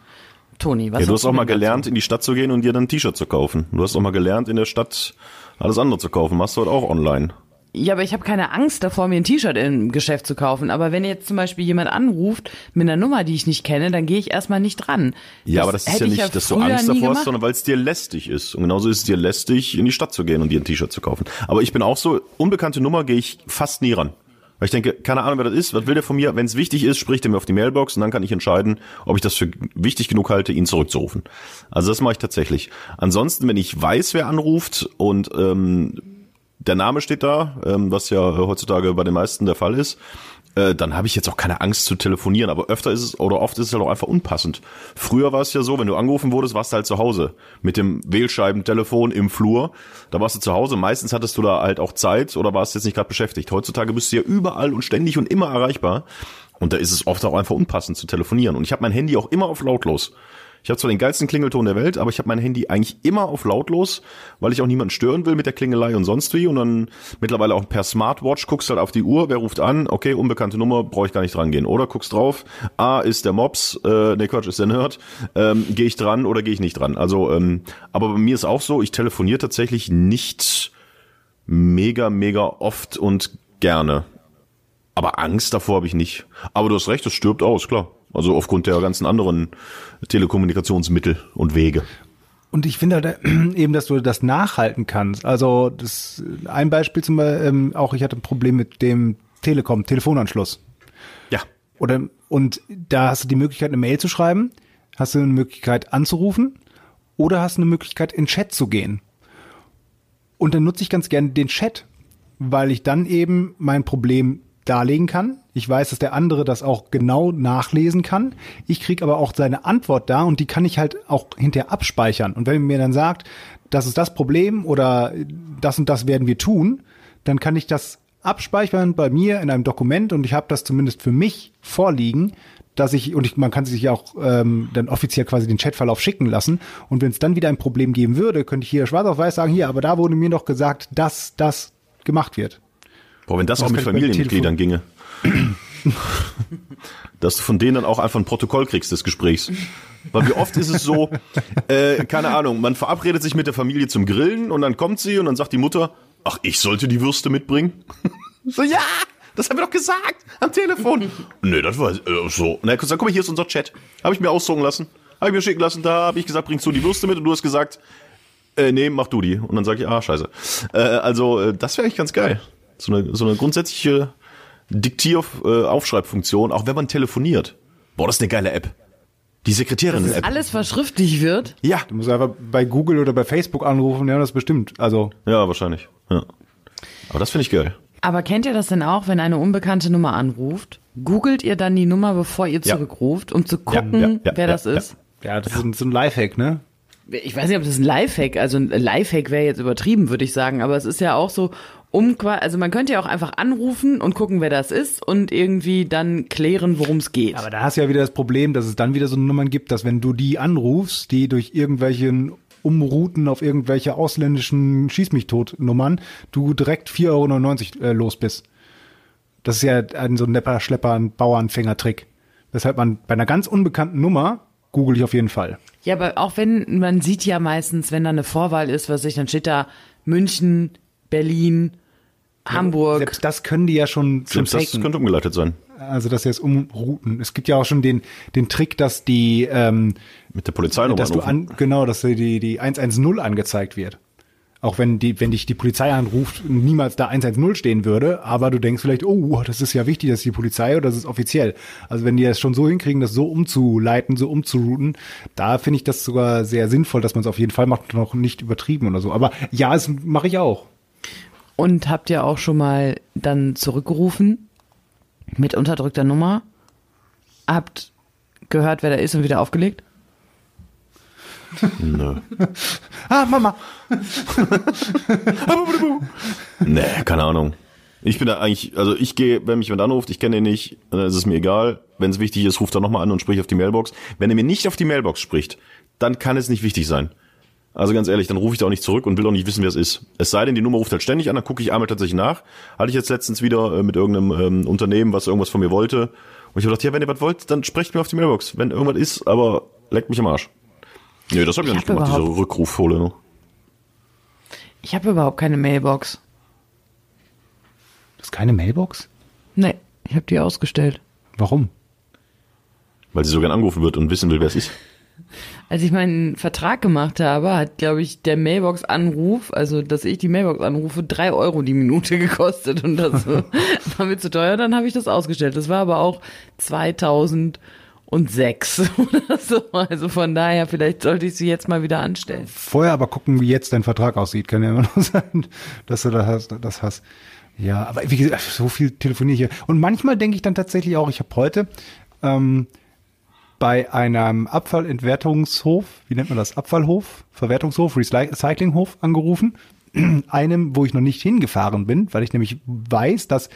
Toni, was Ja, du hast auch mal denn dazu? gelernt, in die Stadt zu gehen und dir dann ein T-Shirt zu kaufen. Du hast auch mal gelernt, in der Stadt alles andere zu kaufen. Machst du heute auch online. Ja, aber ich habe keine Angst davor, mir ein T-Shirt im Geschäft zu kaufen. Aber wenn jetzt zum Beispiel jemand anruft mit einer Nummer, die ich nicht kenne, dann gehe ich erstmal nicht dran. Ja, aber das ist ja ich nicht, dass du Angst davor hast, sondern weil es dir lästig ist. Und genauso ist es dir lästig, in die Stadt zu gehen und dir ein T-Shirt zu kaufen. Aber ich bin auch so, unbekannte Nummer gehe ich fast nie ran. Weil ich denke, keine Ahnung, wer das ist, was will der von mir? Wenn es wichtig ist, spricht er mir auf die Mailbox und dann kann ich entscheiden, ob ich das für wichtig genug halte, ihn zurückzurufen. Also das mache ich tatsächlich. Ansonsten, wenn ich weiß, wer anruft und ähm, der Name steht da, ähm, was ja heutzutage bei den meisten der Fall ist, äh, dann habe ich jetzt auch keine Angst zu telefonieren. Aber öfter ist es oder oft ist es halt auch einfach unpassend. Früher war es ja so, wenn du angerufen wurdest, warst du halt zu Hause mit dem Wählscheibentelefon im Flur. Da warst du zu Hause. Meistens hattest du da halt auch Zeit oder warst jetzt nicht gerade beschäftigt. Heutzutage bist du ja überall und ständig und immer erreichbar. Und da ist es oft auch einfach unpassend zu telefonieren. Und ich habe mein Handy auch immer auf lautlos. Ich habe zwar den geilsten Klingelton der Welt, aber ich habe mein Handy eigentlich immer auf lautlos, weil ich auch niemanden stören will mit der Klingelei und sonst wie. Und dann mittlerweile auch per Smartwatch guckst halt auf die Uhr, wer ruft an, okay, unbekannte Nummer, brauche ich gar nicht dran gehen. Oder guckst drauf, A ist der Mops, äh, nee Quatsch, ist der Nerd, ähm, gehe ich dran oder gehe ich nicht dran. Also, ähm, aber bei mir ist auch so, ich telefoniere tatsächlich nicht mega, mega oft und gerne. Aber Angst davor habe ich nicht. Aber du hast recht, es stirbt aus, klar. Also aufgrund der ganzen anderen Telekommunikationsmittel und Wege. Und ich finde halt äh, (clears throat) eben, dass du das nachhalten kannst. Also das ein Beispiel zum Beispiel, ähm, auch ich hatte ein Problem mit dem Telekom, Telefonanschluss. Ja. Oder und da hast du die Möglichkeit, eine Mail zu schreiben, hast du eine Möglichkeit anzurufen oder hast du eine Möglichkeit, in Chat zu gehen. Und dann nutze ich ganz gerne den Chat, weil ich dann eben mein Problem darlegen kann. Ich weiß, dass der andere das auch genau nachlesen kann. Ich krieg aber auch seine Antwort da und die kann ich halt auch hinterher abspeichern. Und wenn mir dann sagt, das ist das Problem oder das und das werden wir tun, dann kann ich das abspeichern bei mir in einem Dokument und ich habe das zumindest für mich vorliegen, dass ich und ich, man kann sich auch ähm, dann offiziell quasi den Chatverlauf schicken lassen und wenn es dann wieder ein Problem geben würde, könnte ich hier schwarz auf weiß sagen, hier, aber da wurde mir doch gesagt, dass das gemacht wird. Boah, wenn das, Das auch mit Familienmitgliedern ginge. (clears throat) Dass du von denen dann auch einfach ein Protokoll kriegst des Gesprächs. Weil wie oft ist es so, (laughs) äh, keine Ahnung, man verabredet sich mit der Familie zum Grillen und dann kommt sie und dann sagt die Mutter, ach, ich sollte die Würste mitbringen? (laughs) so, ja, das haben wir doch gesagt am Telefon. (laughs) nee, das war äh, so. Na, dann guck mal, hier ist unser Chat. Habe ich mir ausdrucken lassen. Habe ich mir schicken lassen, da habe ich gesagt, bringst du die Würste mit und du hast gesagt, äh, nee, mach du die. Und dann sage ich, ah, scheiße. Äh, also, äh, das wäre eigentlich ganz geil. So eine, so eine grundsätzliche Diktier-Aufschreibfunktion, auch wenn man telefoniert. Boah, das ist eine geile App. Die dass Sekretärinnen-App. alles verschriftlich wird. Ja, Du musst einfach bei Google oder bei Facebook anrufen, ja, das bestimmt. Also ja, wahrscheinlich. Ja. Aber das finde ich geil. Aber kennt ihr das denn auch, wenn eine unbekannte Nummer anruft? Googelt ihr dann die Nummer, bevor ihr Ja. zurückruft, um zu gucken, ja, ja, wer ja, das ja. ist? ja, das ist so ein Lifehack, ne? Ich weiß nicht, ob das ein Lifehack, also ein Lifehack wäre jetzt übertrieben, würde ich sagen, aber es ist ja auch so, um also man könnte ja auch einfach anrufen und gucken, wer das ist und irgendwie dann klären, worum es geht. Aber da hast du ja wieder das Problem, dass es dann wieder so Nummern gibt, dass wenn du die anrufst, die durch irgendwelchen Umrouten auf irgendwelche ausländischen Schieß mich tot Nummern, du direkt 4,99 Euro äh, los bist. Das ist ja ein so ein Nepper, Schlepper, ein Bauernfängertrick. Weshalb man bei einer ganz unbekannten Nummer google ich auf jeden Fall. Ja, aber auch wenn, man sieht ja meistens, wenn da eine Vorwahl ist, was ich, dann steht da München, Berlin, Hamburg. Selbst das können die ja schon, Selbst das faken. könnte umgeleitet sein. Also dass sie es umrouten. Es gibt ja auch schon den, den Trick, dass die, ähm, Mit der Polizei dass du an, genau, dass die, die 110 angezeigt wird. Auch wenn die, wenn dich die Polizei anruft, niemals da 110 stehen würde, aber du denkst vielleicht, oh, das ist ja wichtig, dass die Polizei oder das ist offiziell. Also wenn die das schon so hinkriegen, das so umzuleiten, so umzurouten, da finde ich das sogar sehr sinnvoll, dass man es auf jeden Fall macht, noch nicht übertrieben oder so. Aber ja, das mache ich auch. Und habt ihr auch schon mal dann zurückgerufen mit unterdrückter Nummer? Habt gehört, wer da ist und wieder aufgelegt? Nö. (laughs) Ah, Mama. (laughs) Nee, keine Ahnung. Ich bin da eigentlich, also ich gehe, wenn mich jemand anruft, ich kenne ihn nicht, dann ist es mir egal. Wenn es wichtig ist, ruft er nochmal an und spricht auf die Mailbox. Wenn er mir nicht auf die Mailbox spricht, dann kann es nicht wichtig sein. Also ganz ehrlich, dann rufe ich da auch nicht zurück und will auch nicht wissen, wer es ist. Es sei denn, die Nummer ruft halt ständig an, dann gucke ich einmal tatsächlich nach. Hatte ich jetzt letztens wieder äh, mit irgendeinem ähm, Unternehmen, was irgendwas von mir wollte. Und ich habe gedacht, ja, wenn ihr was wollt, dann sprecht mir auf die Mailbox, wenn irgendwas ist, aber leckt mich am Arsch. Nee, das habe ich, Ich nicht hab gemacht, diese Rückruffolie. Ne? Ich habe überhaupt keine Mailbox. Das ist keine Mailbox? Nee, ich habe die ausgestellt. Warum? Weil sie so gern angerufen wird und wissen will, wer es ist. Als ich meinen Vertrag gemacht habe, hat, glaube ich, der Mailbox-Anruf, also dass ich die Mailbox anrufe, drei Euro die Minute (laughs) gekostet und das (laughs) war mir zu teuer. Dann habe ich das ausgestellt. Das war aber auch 2006 (laughs) oder so. Also von daher, vielleicht sollte ich sie jetzt mal wieder anstellen. Vorher aber gucken, wie jetzt dein Vertrag aussieht. Kann ja immer noch sein, dass du das hast. Das hast. Ja, aber wie gesagt, so viel telefoniere ich hier. Und manchmal denke ich dann tatsächlich auch, ich habe heute ähm, bei einem Abfallentwertungshof, wie nennt man das? Abfallhof, Verwertungshof, Recyclinghof angerufen. (clears throat) Einem, wo ich noch nicht hingefahren bin, weil ich nämlich weiß, dass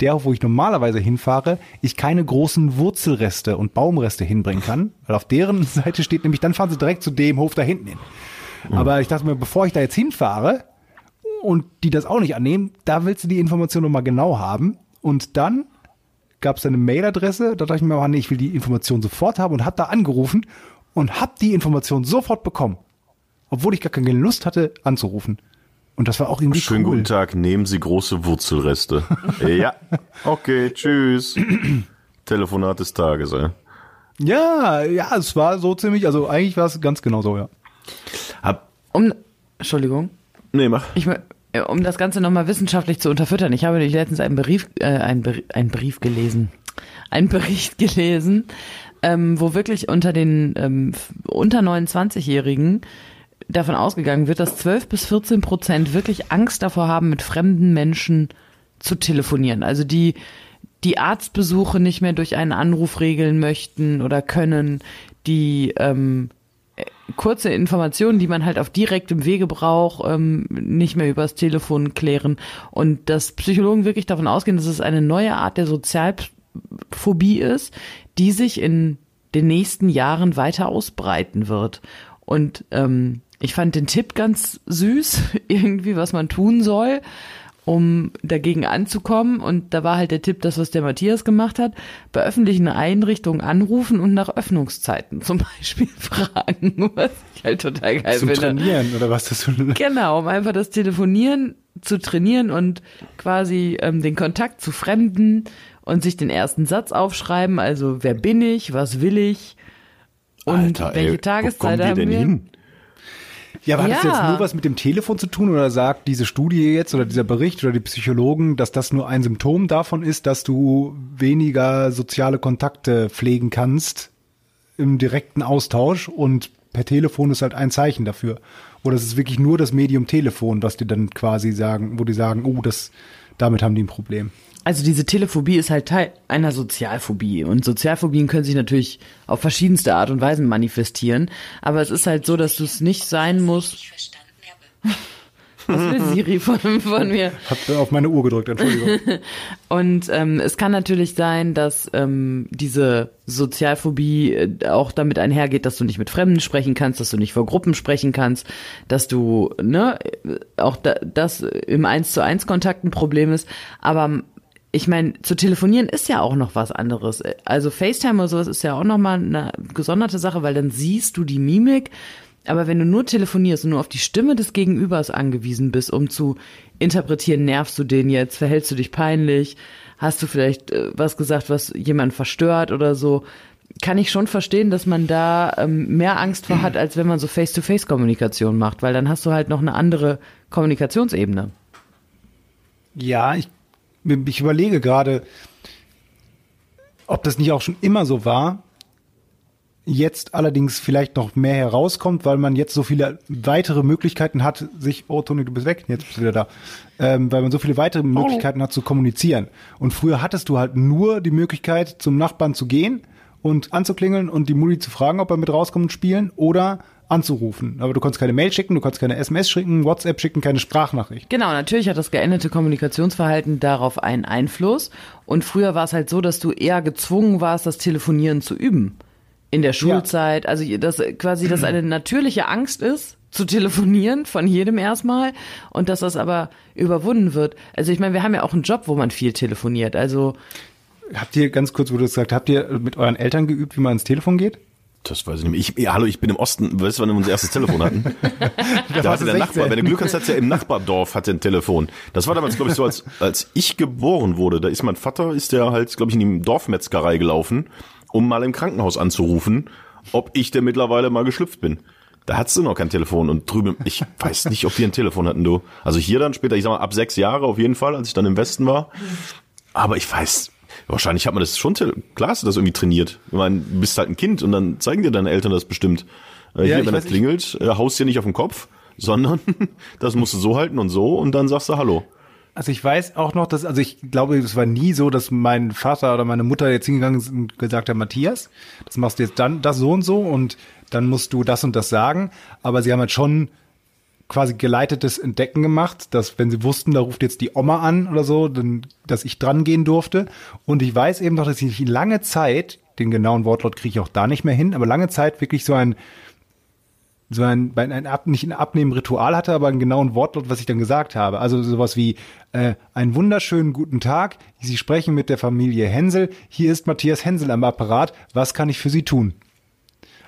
der, wo ich normalerweise hinfahre, ich keine großen Wurzelreste und Baumreste hinbringen kann, weil auf deren (laughs) Seite steht nämlich, dann fahren sie direkt zu dem Hof da hinten hin. Aber ich dachte mir, bevor ich da jetzt hinfahre und die das auch nicht annehmen, da willst du die Information nochmal genau haben. Und dann gab es eine Mailadresse, da dachte ich mir, oh nee, ich will die Information sofort haben und hab da angerufen und hab die Information sofort bekommen. Obwohl ich gar keine Lust hatte anzurufen. Und das war auch irgendwie Schönen cool. guten Tag, nehmen Sie große Wurzelreste. (laughs) ja. Okay, tschüss. Telefonat des Tages, ey. Ja, ja, es war so ziemlich, also eigentlich war es ganz genau so, ja. Hab, Um, Entschuldigung. nee, mach. Ich, äh, um das Ganze nochmal wissenschaftlich zu unterfüttern, ich habe letztens einen Brief, äh, einen, Beri- einen Brief gelesen, einen (laughs) Bericht gelesen, ähm, wo wirklich unter den ähm, unter 29-Jährigen davon ausgegangen wird, dass 12 bis 14 Prozent wirklich Angst davor haben, mit fremden Menschen zu telefonieren. Also die die Arztbesuche nicht mehr durch einen Anruf regeln möchten oder können, die ähm, kurze Informationen, die man halt auf direktem Wege braucht, ähm, nicht mehr übers Telefon klären. Und dass Psychologen wirklich davon ausgehen, dass es eine neue Art der Sozialphobie ist, die sich in den nächsten Jahren weiter ausbreiten wird. Und ähm, ich fand den Tipp ganz süß, (laughs) irgendwie, was man tun soll, um dagegen anzukommen. Und da war halt der Tipp, das, was der Matthias gemacht hat, bei öffentlichen Einrichtungen anrufen und nach Öffnungszeiten zum (laughs) Beispiel fragen, was ich halt total geil Zum finde. Trainieren oder was das. Genau, um einfach das Telefonieren zu trainieren und quasi ähm, den Kontakt zu Fremden und sich den ersten Satz aufschreiben. Also, wer bin ich? Was will ich? Und Alter, welche ey, Tageszeit wo haben denn wir? hin? Ja, aber hat das jetzt nur was mit dem Telefon zu tun oder sagt diese Studie jetzt oder dieser Bericht oder die Psychologen, dass das nur ein Symptom davon ist, dass du weniger soziale Kontakte pflegen kannst im direkten Austausch und per Telefon ist halt ein Zeichen dafür. Oder es ist wirklich nur das Medium Telefon, was die dann quasi sagen, wo die sagen, oh, das, damit haben die ein Problem. Also diese Telephobie ist halt Teil einer Sozialphobie und Sozialphobien können sich natürlich auf verschiedenste Art und Weisen manifestieren, aber es ist halt so, dass du es nicht sein musst. (laughs) Was will Siri von, von mir? Hab auf meine Uhr gedrückt, Entschuldigung. (laughs) Und ähm, es kann natürlich sein, dass ähm, diese Sozialphobie äh, auch damit einhergeht, dass du nicht mit Fremden sprechen kannst, dass du nicht vor Gruppen sprechen kannst, dass du, ne, auch da, das im Eins zu eins Kontakt ein Problem ist. Aber ich meine, zu telefonieren ist ja auch noch was anderes. Also FaceTime oder sowas ist ja auch noch mal eine gesonderte Sache, weil dann siehst du die Mimik. Aber wenn du nur telefonierst und nur auf die Stimme des Gegenübers angewiesen bist, um zu interpretieren, nervst du den jetzt, verhältst du dich peinlich, hast du vielleicht äh, was gesagt, was jemand verstört oder so, kann ich schon verstehen, dass man da ähm, mehr Angst vor hat, als wenn man so Face-to-Face-Kommunikation macht, weil dann hast du halt noch eine andere Kommunikationsebene. Ja, ich, ich überlege gerade, ob das nicht auch schon immer so war, jetzt allerdings vielleicht noch mehr herauskommt, weil man jetzt so viele weitere Möglichkeiten hat, sich, oh Toni, du bist weg, jetzt bist du wieder da, ähm, weil man so viele weitere Möglichkeiten hat zu kommunizieren. Und früher hattest du halt nur die Möglichkeit, zum Nachbarn zu gehen und anzuklingeln und die Mutti zu fragen, ob er mit rauskommt und spielen oder anzurufen. Aber du kannst keine Mail schicken, du kannst keine SMS schicken, WhatsApp schicken, keine Sprachnachricht. Genau, natürlich hat das geänderte Kommunikationsverhalten darauf einen Einfluss. Und früher war es halt so, dass du eher gezwungen warst, das Telefonieren zu üben. In der Schulzeit. Ja. Also dass quasi das eine natürliche Angst ist, zu telefonieren, von jedem erstmal. Und dass das aber überwunden wird. Also ich meine, wir haben ja auch einen Job, wo man viel telefoniert. Also Habt ihr ganz kurz, wo du gesagt habt ihr mit euren Eltern geübt, wie man ins Telefon geht? Das weiß ich nicht mehr. Ich, ja, hallo, ich bin im Osten. Weißt du, wann wir unser erstes Telefon hatten? (laughs) da hatte der Nachbar, wenn du Glück hast, hat ja im Nachbardorf hatte ein Telefon. Das war damals, glaube ich, so, als, als ich geboren wurde. Da ist mein Vater, ist der halt, glaube ich, in die Dorfmetzgerei gelaufen, um mal im Krankenhaus anzurufen, ob ich denn mittlerweile mal geschlüpft bin. Da hattest du noch kein Telefon und drüben, ich weiß nicht, ob wir ein Telefon hatten, du. Also hier dann später, ich sag mal, ab sechs Jahre auf jeden Fall, als ich dann im Westen war. Aber ich weiß, Wahrscheinlich hat man das schon, klar hast du das irgendwie trainiert. Ich meine, du bist halt ein Kind und dann zeigen dir deine Eltern das bestimmt. Äh, ja, hier, wenn das klingelt, äh, haust dir nicht auf den Kopf, sondern (laughs) das musst du so halten und so und dann sagst du Hallo. Also ich weiß auch noch, dass, also ich glaube, es war nie so, dass mein Vater oder meine Mutter jetzt hingegangen ist und gesagt hat, Matthias, das machst du jetzt dann das so und so und dann musst du das und das sagen. Aber sie haben halt schon quasi geleitetes Entdecken gemacht, dass wenn sie wussten, da ruft jetzt die Oma an oder so, dann, dass ich dran gehen durfte. Und ich weiß eben noch, dass ich lange Zeit, den genauen Wortlaut kriege ich auch da nicht mehr hin, aber lange Zeit wirklich so ein so ein, ein, Ab, nicht ein Abnehmen-Ritual hatte, aber einen genauen Wortlaut, was ich dann gesagt habe. Also sowas wie äh, einen wunderschönen guten Tag. Sie sprechen mit der Familie Hensel. Hier ist Matthias Hensel am Apparat. Was kann ich für Sie tun?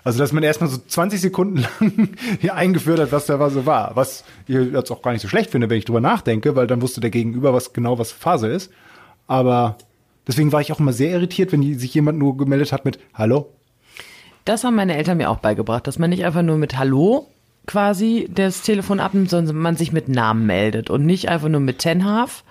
Also, dass man erstmal so 20 Sekunden (laughs) lang hier eingeführt hat, was da war so war. Was ich jetzt auch gar nicht so schlecht finde, wenn ich drüber nachdenke, weil dann wusste der Gegenüber, was genau was Phase ist. Aber deswegen war ich auch immer sehr irritiert, wenn sich jemand nur gemeldet hat mit Hallo. Das haben meine Eltern mir auch beigebracht, dass man nicht einfach nur mit Hallo quasi das Telefon abnimmt, sondern man sich mit Namen meldet und nicht einfach nur mit Tenhaf,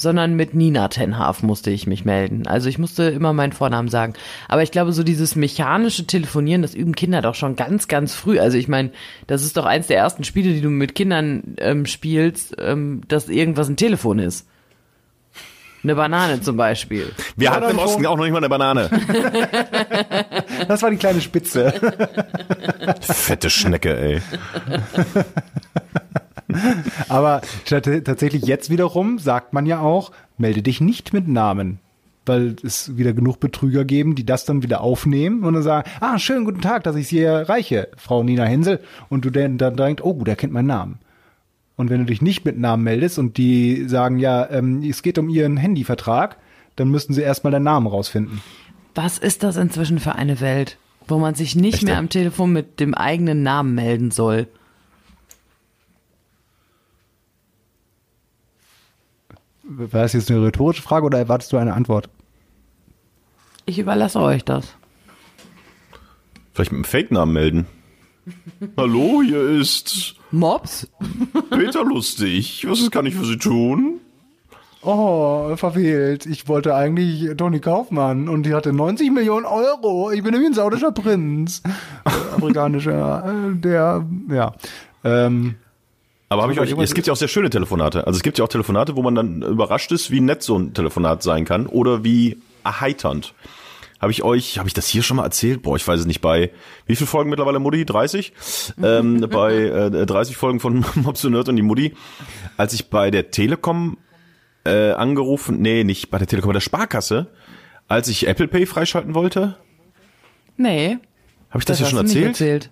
sondern mit Nina Tenhaf musste ich mich melden. Also ich musste immer meinen Vornamen sagen. Aber ich glaube, so dieses mechanische Telefonieren, das üben Kinder doch schon ganz, ganz früh. Also ich meine, das ist doch eins der ersten Spiele, die du mit Kindern ähm, spielst, ähm, dass irgendwas ein Telefon ist. Eine Banane zum Beispiel. Wir hatten im Osten auch noch nicht mal eine Banane. (laughs) das war die kleine Spitze. Fette Schnecke, ey. (laughs) (laughs) Aber tatsächlich jetzt wiederum sagt man ja auch, melde dich nicht mit Namen. Weil es wieder genug Betrüger geben, die das dann wieder aufnehmen und dann sagen, ah, schönen guten Tag, dass ich Sie erreiche, Frau Nina Hensel. Und du dann, dann denkst, oh, der kennt meinen Namen. Und wenn du dich nicht mit Namen meldest und die sagen, ja, ähm, es geht um ihren Handyvertrag, dann müssten sie erstmal deinen Namen rausfinden. Was ist das inzwischen für eine Welt, wo man sich nicht Echt? mehr am Telefon mit dem eigenen Namen melden soll? War das jetzt eine rhetorische Frage oder erwartest du eine Antwort? Ich überlasse euch das. Vielleicht mit einem Fake-Namen melden. Hallo, hier ist Mops. Peter Lustig. Was kann ich für Sie tun? Oh, verfehlt. Ich wollte eigentlich Toni Kaufmann und die hatte 90 Millionen Euro. Ich bin nämlich ein saudischer Prinz. Amerikanischer, äh, der, ja. Ähm, aber habe ich euch, es gibt ja auch sehr schöne Telefonate. Also es gibt ja auch Telefonate, wo man dann überrascht ist, wie nett so ein Telefonat sein kann oder wie erheiternd. Habe ich euch, habe ich das hier schon mal erzählt? Boah, ich weiß es nicht. Bei wie viele Folgen mittlerweile Mutti? 30? (laughs) ähm, bei äh, 30 Folgen von (laughs) Mobs Nerd und die Mutti. Als ich bei der Telekom äh, angerufen, nee, nicht bei der Telekom, bei der Sparkasse, als ich Apple Pay freischalten wollte. Nee. Habe ich das, das hier schon erzählt? erzählt?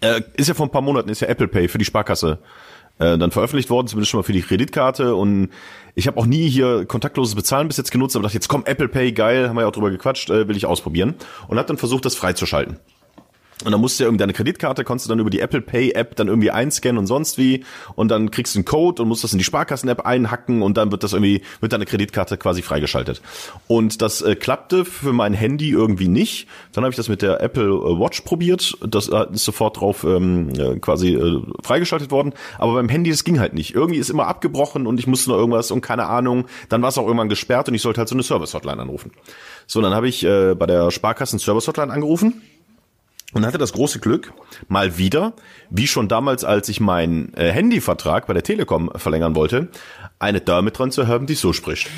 Äh, ist ja vor ein paar Monaten, ist ja Apple Pay für die Sparkasse äh, dann veröffentlicht worden, zumindest schon mal für die Kreditkarte. Und ich habe auch nie hier kontaktloses Bezahlen bis jetzt genutzt, aber dachte, jetzt komm, Apple Pay, geil, haben wir ja auch drüber gequatscht, äh, will ich ausprobieren. Und habe dann versucht, das freizuschalten. Und dann musst du ja irgendwie deine Kreditkarte, konntest du dann über die Apple Pay App dann irgendwie einscannen und sonst wie. Und dann kriegst du einen Code und musst das in die Sparkassen App einhacken und dann wird das irgendwie, wird deine Kreditkarte quasi freigeschaltet. Und das äh, klappte für mein Handy irgendwie nicht. Dann habe ich das mit der Apple äh, Watch probiert. Das äh, ist sofort drauf ähm, äh, quasi äh, freigeschaltet worden. Aber beim Handy, das ging halt nicht. Irgendwie ist immer abgebrochen und ich musste noch irgendwas und keine Ahnung. Dann war es auch irgendwann gesperrt und ich sollte halt so eine Service-Hotline anrufen. So, dann habe ich äh, bei der Sparkassen Service-Hotline angerufen und hatte das große Glück, mal wieder, wie schon damals, als ich meinen äh, Handyvertrag bei der Telekom verlängern wollte, eine Dame dran zu haben, die so spricht.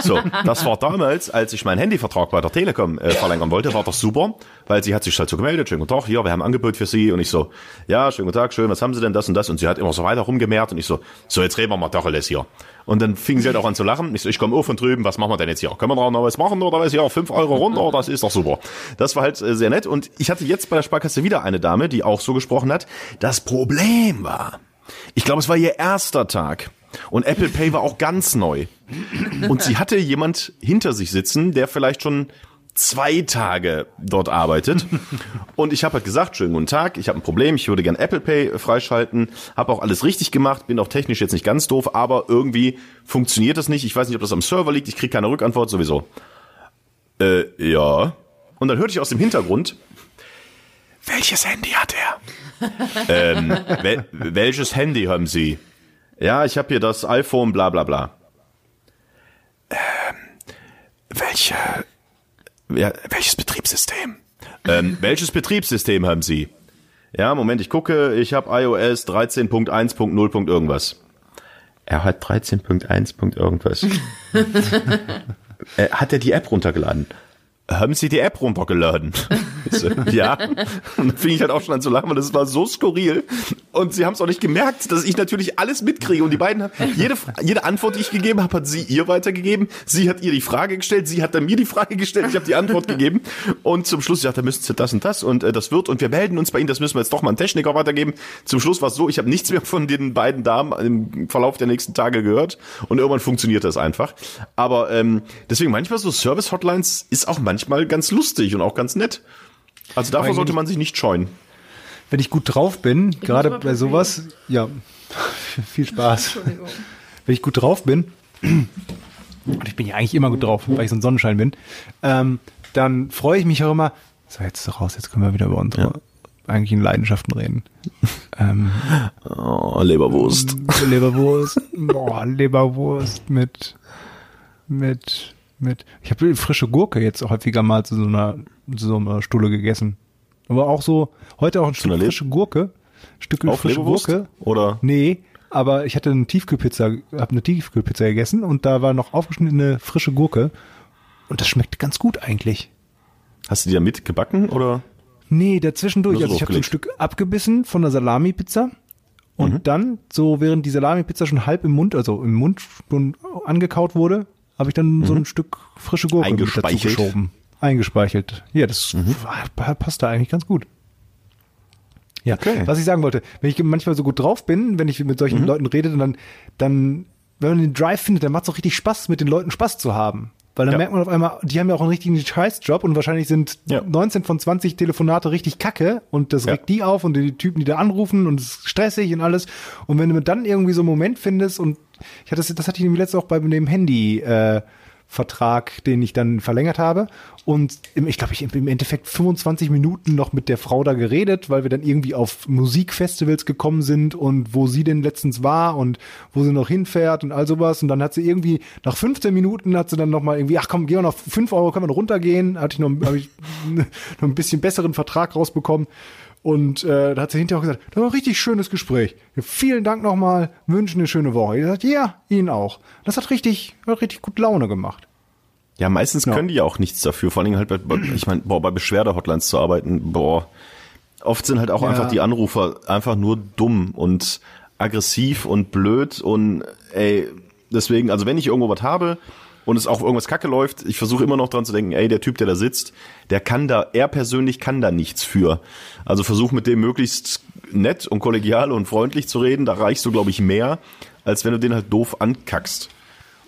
So, das war damals, als ich meinen Handyvertrag bei der Telekom äh, verlängern wollte, war das super, weil sie hat sich halt so gemeldet, schönen guten Tag, hier, wir haben ein Angebot für Sie und ich so, ja, schönen guten Tag, schön, was haben Sie denn, das und das und sie hat immer so weiter rumgemehrt und ich so, so, jetzt reden wir mal Tacheles hier. Und dann fing sie halt auch an zu lachen. Ich so, ich komme auf von drüben, was machen wir denn jetzt hier? Können wir da noch was machen oder was? Ja, fünf Euro runter, das ist doch super. Das war halt äh, sehr nett. Und ich hatte jetzt bei der Sparkasse wieder eine Dame, die auch so gesprochen hat. Das Problem war, ich glaube, es war ihr erster Tag. Und Apple Pay war auch ganz neu. Und sie hatte jemand hinter sich sitzen, der vielleicht schon zwei Tage dort arbeitet. Und ich habe halt gesagt, schönen guten Tag, ich habe ein Problem, ich würde gern Apple Pay freischalten, habe auch alles richtig gemacht, bin auch technisch jetzt nicht ganz doof, aber irgendwie funktioniert das nicht. Ich weiß nicht, ob das am Server liegt, ich kriege keine Rückantwort sowieso. Äh, ja. Und dann hörte ich aus dem Hintergrund, welches Handy hat er? (laughs) ähm, wel welches Handy haben Sie? Ja, ich habe hier das iPhone, bla bla bla. Ähm, welche ja, welches Betriebssystem? Ähm, welches Betriebssystem haben Sie? Ja, Moment, ich gucke, ich habe iOS 13.1.0. irgendwas. Er hat 13.1. irgendwas. (laughs) äh, hat er die App runtergeladen? Haben Sie die App runtergeladen? (laughs) so, ja. Und dann fing ich halt auch schon an zu lachen, weil das war so skurril. Und sie haben es auch nicht gemerkt, dass ich natürlich alles mitkriege. Und die beiden haben, jede, jede Antwort, die ich gegeben habe, hat sie ihr weitergegeben. Sie hat ihr die Frage gestellt, sie hat dann mir die Frage gestellt, ich habe die Antwort gegeben. Und zum Schluss, ja, da müssen Sie das und das und äh, das wird und wir melden uns bei Ihnen, das müssen wir jetzt doch mal einen Techniker weitergeben. Zum Schluss war es so, ich habe nichts mehr von den beiden Damen im Verlauf der nächsten Tage gehört. Und irgendwann funktioniert das einfach. Aber ähm, deswegen manchmal so Service-Hotlines ist auch manchmal manchmal ganz lustig und auch ganz nett. Also davor sollte man sich nicht scheuen. Wenn ich gut drauf bin, gerade mal bei sowas, ja, (laughs) viel Spaß. Wenn ich gut drauf bin, (clears throat) und ich bin ja eigentlich immer gut drauf, weil ich so ein Sonnenschein bin, ähm, dann freue ich mich auch immer, so jetzt ist er raus, jetzt können wir wieder über unsere eigentlichen Leidenschaften reden. ähm, Oh, Leberwurst. Leberwurst, boah, Leberwurst mit, mit, mit, ich habe frische Gurke jetzt häufiger mal zu so einer, zu so einer Stulle gegessen. Aber auch so, heute auch ein Stück frische Gurke, Stück Auf frische Leberwurst? Gurke. Oder? Nee, aber ich hatte eine Tiefkühlpizza, habe eine Tiefkühlpizza gegessen und da war noch aufgeschnittene frische Gurke und das schmeckt ganz gut eigentlich. Hast du die da mit gebacken oder? Nee, dazwischendurch. Also ich habe so ein. Stück abgebissen von der Salami-Pizza und Mhm. dann, so während die Salami-Pizza schon halb im Mund, also im Mund schon angekaut wurde, habe ich dann so ein Stück frische Gurke dazu Mhm. Eingespeichelt. Mhm. geschoben. Eingespeichelt. Ja, das war- passt da eigentlich ganz gut. Ja, Okay. was ich sagen wollte, wenn ich manchmal so gut drauf bin, wenn ich mit solchen Mhm. Leuten rede, dann, dann, wenn man den Drive findet, dann macht es auch richtig Spaß, mit den Leuten Spaß zu haben. Weil dann Ja. merkt man auf einmal, die haben ja auch einen richtigen Scheißjob und wahrscheinlich sind Ja. 19 von 20 Telefonate richtig kacke und das Ja. regt die auf und die Typen, die da anrufen und es ist stressig und alles. Und wenn du dann irgendwie so einen Moment findest und ich hatte das, das hatte ich nämlich letztes auch bei dem Handy, äh, Vertrag, den ich dann verlängert habe. Und im, ich glaube, ich im Endeffekt 25 Minuten noch mit der Frau da geredet, weil wir dann irgendwie auf Musikfestivals gekommen sind und wo sie denn letztens war und wo sie noch hinfährt und all sowas. Und dann hat sie irgendwie, nach 15 Minuten hat sie dann nochmal irgendwie, ach komm, gehen wir noch 5 Euro, können wir noch runtergehen. Hatte ich noch, ich (laughs) noch ein bisschen besseren Vertrag rausbekommen. Und äh, da hat sie hinterher auch gesagt, das war ein richtig schönes Gespräch. Vielen Dank nochmal, wünschen eine schöne Woche. Ich gesagt, ja, Ihnen auch. Das hat richtig, hat richtig gut Laune gemacht. Ja, meistens Ja. können die ja auch nichts dafür. Vor allem halt bei, bei ich meine, boah, bei Beschwerde-Hotlines zu arbeiten, boah. Oft sind halt auch Ja. einfach die Anrufer einfach nur dumm und aggressiv und blöd und ey, deswegen, also wenn ich irgendwo was habe und es auch irgendwas kacke läuft, ich versuche immer noch dran zu denken, ey, der Typ, der da sitzt, der kann da, er persönlich kann da nichts für. Also versuch mit dem möglichst nett und kollegial und freundlich zu reden, da reichst du, glaube ich, mehr, als wenn du den halt doof ankackst.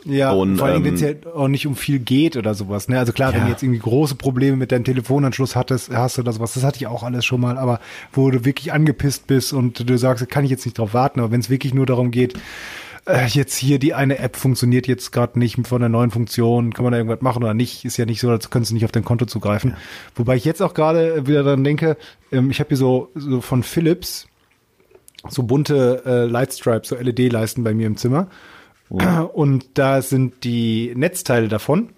Ja, Und, vor allem, wenn ähm, es ja auch nicht um viel geht oder sowas. Ne? Also klar, wenn Ja. du jetzt irgendwie große Probleme mit deinem Telefonanschluss hattest, hast oder sowas, das hatte ich auch alles schon mal, aber wo du wirklich angepisst bist und du sagst, kann ich jetzt nicht drauf warten, aber wenn es wirklich nur darum geht, äh, jetzt hier die eine App funktioniert jetzt gerade nicht von der neuen Funktion, kann man da irgendwas machen oder nicht, ist ja nicht so, als könntest du nicht auf dein Konto zugreifen. Wobei ich jetzt auch gerade wieder dran denke, ähm, ich habe hier so, so von Philips so bunte äh, Lightstripes, so LED-Leisten bei mir im Zimmer. Und da sind die Netzteile davon.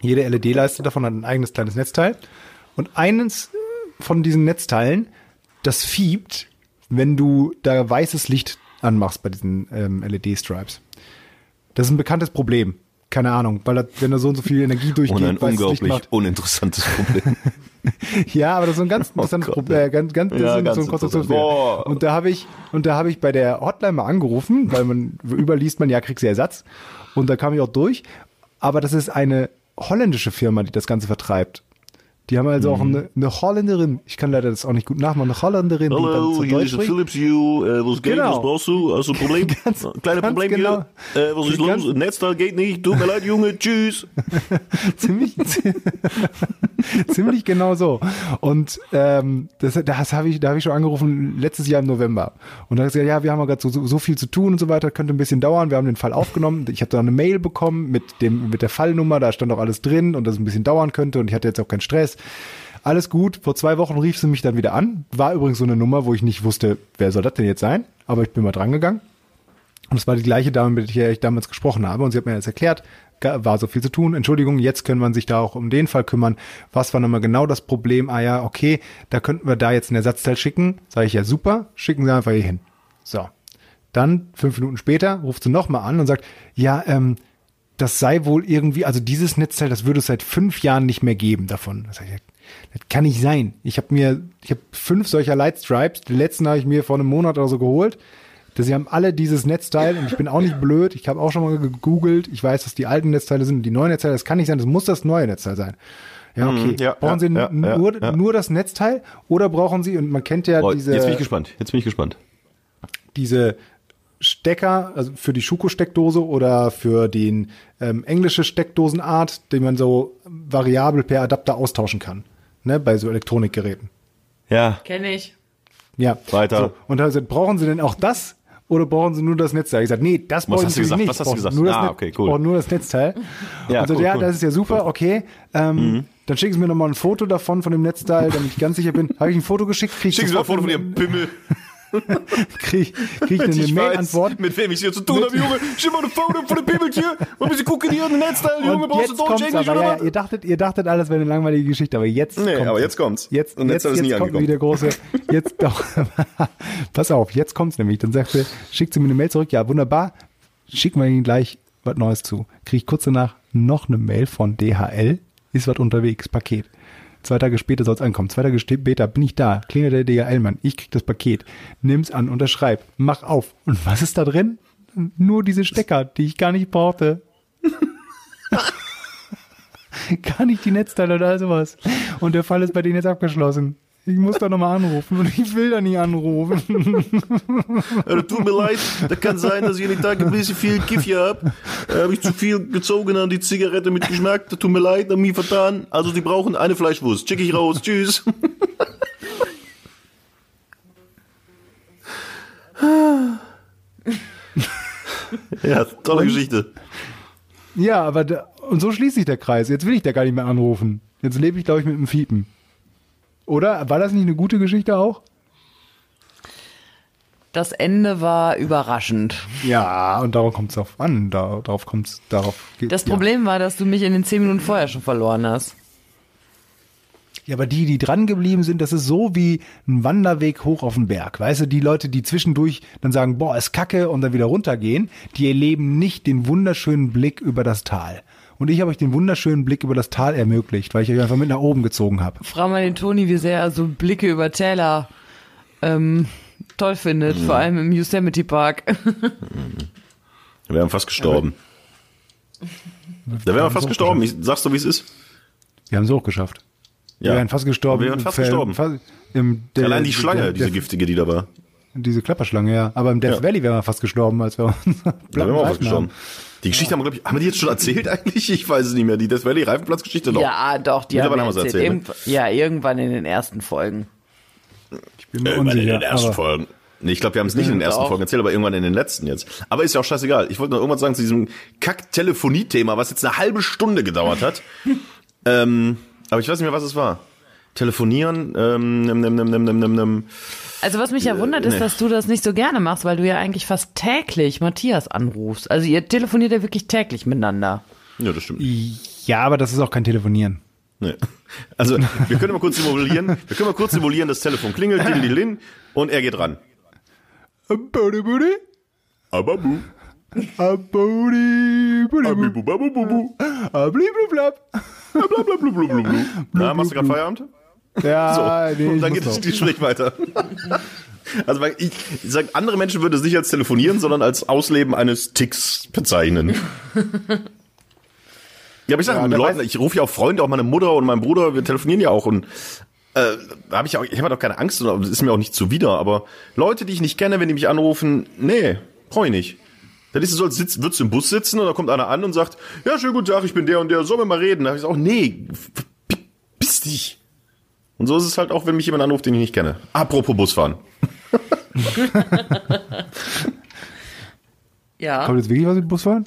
Jede LED-Leiste davon hat ein eigenes kleines Netzteil. Und eines von diesen Netzteilen, das fiebt, wenn du da weißes Licht anmachst bei diesen ähm, LED-Stripes. Das ist ein bekanntes Problem. Keine Ahnung, weil das, wenn da so und so viel Energie (laughs) durchgeht, Und ein unglaublich macht. uninteressantes Problem. (laughs) Ja, aber das ist ein ganz (laughs) interessantes Oh Gott, Problem. Äh, ganz, ganz, das Ja, ist ganz so ein Konstruktionsfehler. Boah. Und da habe ich, und da habe ich bei der Hotline mal angerufen, weil man überliest man ja, kriegst du Ersatz. Und da kam ich auch durch. Aber das ist eine holländische Firma, die das Ganze vertreibt. Die haben also Mhm. auch eine, eine Holländerin, ich kann leider das auch nicht gut nachmachen, eine Holländerin, die dann zu hier Deutsch is het spricht. Philips Hue. Äh, was geht? Genau. Was brauchst du? Hast du ein Problem? Ganz- Kleine ganz Problem genau. hier. Äh, was ist Ganz- los? Netzteil geht nicht. Tut mir leid, Junge. Tschüss. (laughs) ziemlich, (laughs) ziemlich genau so. Und ähm, das, das habe ich, da habe ich schon angerufen letztes Jahr im November. Und da hat gesagt, ja, wir haben ja gerade so, so, so viel zu tun und so weiter, könnte ein bisschen dauern. Wir haben den Fall aufgenommen. Ich habe dann eine Mail bekommen mit dem mit der Fallnummer, da stand auch alles drin und dass es ein bisschen dauern könnte und ich hatte jetzt auch keinen Stress. Alles gut. Vor zwei Wochen rief sie mich dann wieder an. War übrigens so eine Nummer, wo ich nicht wusste, wer soll das denn jetzt sein. Aber ich bin mal dran gegangen. Und es war die gleiche Dame, mit der ich damals gesprochen habe. Und sie hat mir jetzt erklärt, war so viel zu tun. Entschuldigung, jetzt können wir sich da auch um den Fall kümmern. Was war nochmal genau das Problem? Ah ja, okay, da könnten wir da jetzt ein Ersatzteil schicken. Sage ich ja super, schicken Sie einfach hier hin. So. Dann, fünf Minuten später, ruft sie nochmal an und sagt, ja, ähm, das sei wohl irgendwie, also dieses Netzteil, das würde es seit fünf Jahren nicht mehr geben davon. Das, kann nicht sein. Ich habe mir, ich habe fünf solcher Lightstripes. Den letzten habe ich mir vor einem Monat oder so geholt. Sie haben alle dieses Netzteil und ich bin auch nicht (laughs) blöd. Ich habe auch schon mal gegoogelt. Ich weiß, dass die alten Netzteile sind und die neuen Netzteile. Das kann nicht sein. Das muss das neue Netzteil sein. Ja, okay. ja, brauchen ja, Sie ja, nur, nur das Netzteil oder brauchen Sie, und man kennt ja diese, jetzt bin ich gespannt. Jetzt bin ich gespannt. diese Stecker, also für die Schuko-Steckdose oder für den ähm, englische Steckdosenart, den man so variabel per Adapter austauschen kann. Ne, bei so Elektronikgeräten. Ja, Kenne ich. Ja. Weiter. So, und da er gesagt, brauchen Sie denn auch das? Oder brauchen Sie nur das Netzteil? Ich gesagt, nee, das brauche ich hast du natürlich gesagt? nicht. Was hast du gesagt? Nur das Ah, okay, cool. brauche nur das Netzteil. Ja, und so, cool, ja, cool. das ist ja super, okay. Ähm, Dann schicken Sie mir nochmal ein Foto davon, von dem Netzteil, damit ich ganz sicher bin. Habe ich ein Foto geschickt? Krieg Schicken Sie mal ein Foto von Ihrem Pimmel. (laughs) Krieg, (laughs) krieg ich eine Mail-Antwort? mit wem ich hier zu tun habe, Junge. Schick mal ein Foto von dem Pimmeltier. Und wir gucken hier den Netzteil, Junge. Und Brauchst jetzt du Deutsch, Englisch aber, oder ja, ihr dachtet, ihr dachtet alles wäre eine langweilige Geschichte, aber jetzt Nee, aber jetzt kommt's. Jetzt, Und jetzt, jetzt nie kommt wieder große, jetzt (laughs) doch, (laughs) pass auf, jetzt kommt's nämlich. Dann sagt sie, schickt sie mir eine Mail zurück, ja, wunderbar, schicken wir Ihnen gleich was Neues zu. Kriege ich kurz danach noch eine Mail von DHL, ist was unterwegs, Paket. Zwei Tage später soll's ankommen. Zwei Tage später bin ich da, klingelt der DHL-Mann, ich krieg das Paket, nimm's an, unterschreib, mach auf. Und was ist da drin? Nur diese Stecker, die ich gar nicht brauchte. (laughs) gar nicht die Netzteile oder sowas. Und der Fall ist bei denen jetzt abgeschlossen. Ich muss da nochmal anrufen und ich will da nicht anrufen. Äh, tut mir leid, da kann sein, dass ich an den Tag ein bisschen viel Kiffje hab. Äh, habe ich zu viel gezogen an die Zigarette mit Geschmack. Da tut mir leid, hab mich vertan. Also die brauchen eine Fleischwurst. Schick ich raus. Tschüss. ja, tolle Geschichte. Ja, aber da, und so schließt sich der Kreis. Jetzt will ich da gar nicht mehr anrufen. Jetzt lebe ich, glaube ich, mit dem Fiepen. Oder? War das nicht eine gute Geschichte auch? Das Ende war überraschend. Ja, und darauf kommt es drauf an. Da, darauf kommt es, darauf geht Das Problem war, dass du mich in den zehn Minuten vorher schon verloren hast. Ja, aber die, die dran geblieben sind, das ist so wie ein Wanderweg hoch auf den Berg. Weißt du, die Leute, die zwischendurch dann sagen, boah, ist kacke und dann wieder runtergehen, die erleben nicht den wunderschönen Blick über das Tal. Und ich habe euch den wunderschönen Blick über das Tal ermöglicht, weil ich euch einfach mit nach oben gezogen habe. Frag mal den Toni, wie sehr er so Blicke über Täler ähm, toll findet, vor allem im Yosemite Park. (laughs) Wir wären fast gestorben. Da wären wir fast gestorben. Ich sag's so, wie es ist. Wir haben es auch geschafft. Ja. Wir wären fast gestorben. Wir wären fast gestorben. Fast, im, der, Allein die Schlange, der, diese der, giftige, die da war. Diese Klapperschlange, ja. Aber im Death Ja. Valley wären wir fast gestorben, als wir uns (laughs) Da wären wir auch fast gestorben. Die Geschichte haben wir, glaube ich, haben wir die jetzt schon erzählt eigentlich? Ich weiß es nicht mehr. Die Death Valley Reifenplatzgeschichte noch. Ja, doch, die haben wir haben wir es erzählt. erzählt, Irgendw- Ja, irgendwann in den ersten Folgen. Ich bin mir Irgendwann in unsicher. den ersten Folgen. Nee, ich glaube, wir haben es nicht in den ersten Doch. Folgen erzählt, aber irgendwann in den letzten jetzt. Aber ist ja auch scheißegal. Ich wollte noch irgendwas sagen zu diesem Kack-Telefonie-Thema, was jetzt eine halbe Stunde gedauert hat. (laughs) ähm, aber ich weiß nicht mehr, was es war. Telefonieren, ähm, nimm, nimm, nimm, nimm, nimm, nimm, nimm. Also was mich ja wundert, ist, nee. dass du das nicht so gerne machst, weil du ja eigentlich fast täglich Matthias anrufst. Also ihr telefoniert ja wirklich täglich miteinander. Ja, das stimmt. ja, aber das ist auch kein Telefonieren. Nee. Also, wir können mal kurz simulieren. Wir können mal kurz simulieren, das Telefon klingelt, dililin, und er geht ran. Booty, booty. Aber bu. A booty, booty, booty. Abibu, babu, bubu. A bliblablab. Blablabla. Na, machst du gerade Feierabend? Ja, (laughs) nee, und dann geht das. Gespräch weiter. Also weil ich, ich sag, andere Menschen würden es nicht als telefonieren, sondern als Ausleben eines Ticks bezeichnen. Ja, aber ich sage Ja, mit Leuten, ich rufe ja auch Freunde, auch meine Mutter und meinen Bruder, wir telefonieren ja auch und äh, habe ich auch, ich habe doch keine Angst, es ist mir auch nicht zuwider, aber Leute, die ich nicht kenne, wenn die mich anrufen, nee, brauche ich nicht. Dann ist es so, als sitzt, würdest du im Bus sitzen und da kommt einer an und sagt, ja, schönen guten Tag, ich bin der und der, sollen wir mal reden? Da habe ich gesagt, oh, nee, verpiss dich. Und so ist es halt auch, wenn mich jemand anruft, den ich nicht kenne. Apropos Busfahren. (laughs) Ja. Kommt jetzt wirklich was mit Busfahren?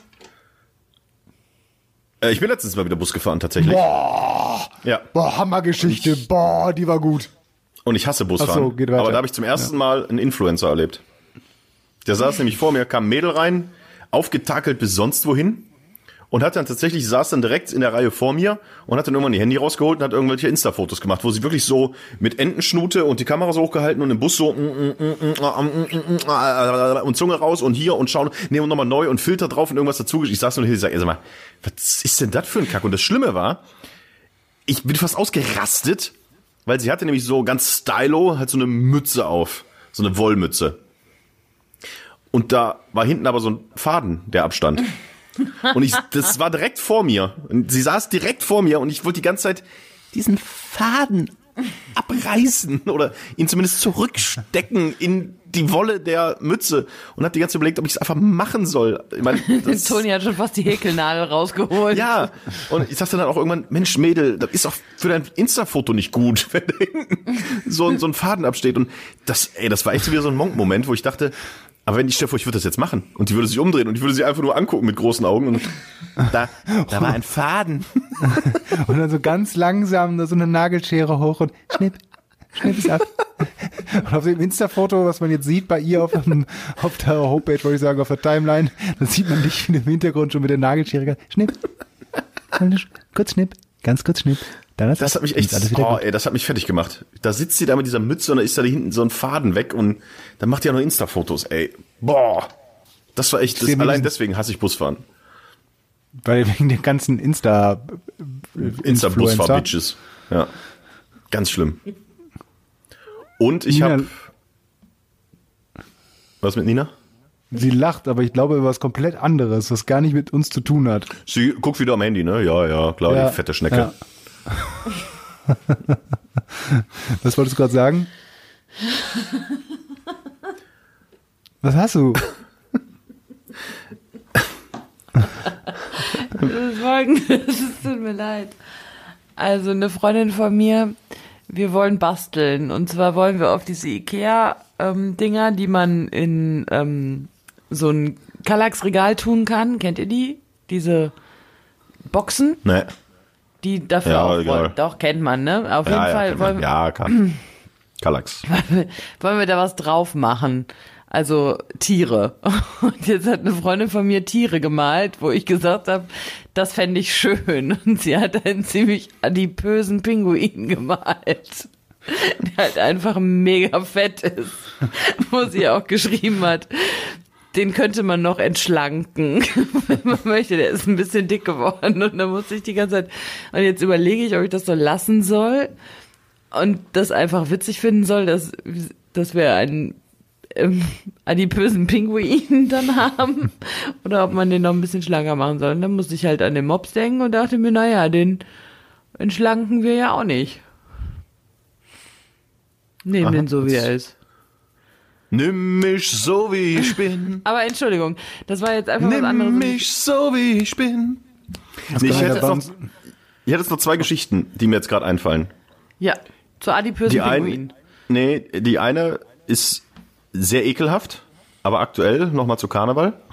Äh, ich bin letztens mal wieder Bus gefahren, tatsächlich. Boah. Ja. Boah, Hammergeschichte. Boah, die war gut. Und ich hasse Busfahren. Ach so, geht weiter. Aber da habe ich zum ersten Mal einen Influencer erlebt. Der saß nämlich vor mir, kam ein Mädel rein, aufgetakelt bis sonst wohin. Und hat dann tatsächlich, saß dann direkt in der Reihe vor mir und hat dann irgendwann die Handy rausgeholt und hat irgendwelche Insta-Fotos gemacht, wo sie wirklich so mit Entenschnute und die Kamera so hochgehalten und im Bus so und Zunge raus und hier und schauen, und nochmal neu und Filter drauf und irgendwas dazu. Ich saß nur hier und sag, ey, sag mal, was ist denn das für ein Kack? Und das Schlimme war, ich bin fast ausgerastet, weil sie hatte nämlich so ganz stylo halt so eine Mütze auf, so eine Wollmütze. Und da war hinten aber so ein Faden, der abstand. (laughs) Und ich, das war direkt vor mir. Und sie saß direkt vor mir und ich wollte die ganze Zeit diesen Faden abreißen oder ihn zumindest zurückstecken in die Wolle der Mütze und habe die ganze Zeit überlegt, ob ich es einfach machen soll. Ich meine, (laughs) das- Toni hat schon fast die Häkelnadel rausgeholt. ja, und ich sagte dann auch irgendwann, Mensch, Mädel, das ist auch für dein Insta-Foto nicht gut, (laughs) wenn da hinten so, ein- so ein Faden absteht. Und das, ey, das war echt so wieder so ein Monk-Moment, wo ich dachte, aber wenn ich stelle vor, ich würde das jetzt machen und die würde sich umdrehen und ich würde sie einfach nur angucken mit großen Augen und (laughs) da, da war ein Faden. (laughs) Und dann so ganz langsam so eine Nagelschere hoch und schnipp, schnipp es ab. (laughs) Und auf dem Insta-Foto, was man jetzt sieht bei ihr auf, dem, auf der Homepage, wollte ich sagen, auf der Timeline, da sieht man dich im Hintergrund schon mit der Nagelschere. Schnipp. Kurz schnipp. Ganz kurz schnipp. Ist Das hat mich echt, oh, ey, das hat mich fertig gemacht. Da sitzt sie da mit dieser Mütze und da ist da hinten so ein Faden weg und dann macht die auch noch Insta-Fotos, ey. Boah. Das war echt, das, allein deswegen hasse ich Busfahren. Weil wegen den ganzen Insta Influencer. Insta-Busfahr-Bitches. Ja. Ganz schlimm. Und ich habe. Was mit Nina? Sie lacht, aber ich glaube über was komplett anderes, was gar nicht mit uns zu tun hat. Sie guckt wieder am Handy, ne? Ja, ja, klar, Ja, die fette Schnecke. ja. (laughs) Was wolltest du gerade sagen? Was hast du? Folgendes, es tut mir leid. Also eine Freundin von mir, wir wollen basteln. Und zwar wollen wir auf diese Ikea-Dinger, die man in ähm, so ein Kallax-Regal tun kann. Kennt ihr die? Diese Boxen, Ne. die dafür Ja, auch. Doch, kennt man, ne? Auf jeden Ja, ja, Fall wollen, wir- ja, kann. (clears throat) Kallax. wollen wir da was drauf machen. Also Tiere. (laughs) Und jetzt hat eine Freundin von mir Tiere gemalt, wo ich gesagt habe, das fände ich schön. (laughs) Und sie hat einen ziemlich adipösen Pinguin gemalt. (laughs) Der halt einfach mega fett ist. Wo sie auch geschrieben hat, den könnte man noch entschlanken, (laughs) wenn man möchte. Der ist ein bisschen dick geworden. Und da musste ich die ganze Zeit. Und jetzt überlege ich, ob ich das so lassen soll und das einfach witzig finden soll, dass, dass wir einen ähm, adipösen Pinguin (laughs) dann haben oder ob man den noch ein bisschen schlanker machen soll. Und dann musste ich halt an den Mops denken und dachte mir, naja, den entschlanken wir ja auch nicht. Nehmen Aha, den so, wie er ist. Nimm mich so wie ich bin. (laughs) Aber Entschuldigung, das war jetzt einfach was anderes. Nimm mich so wie ich bin. Nee, ich, hätte jetzt noch, ich hätte jetzt noch zwei Geschichten, die mir jetzt gerade einfallen. Ja, zu adipösen Die eine, Pinguinen. nee, die eine ist sehr ekelhaft, aber aktuell nochmal zu Karneval. (laughs)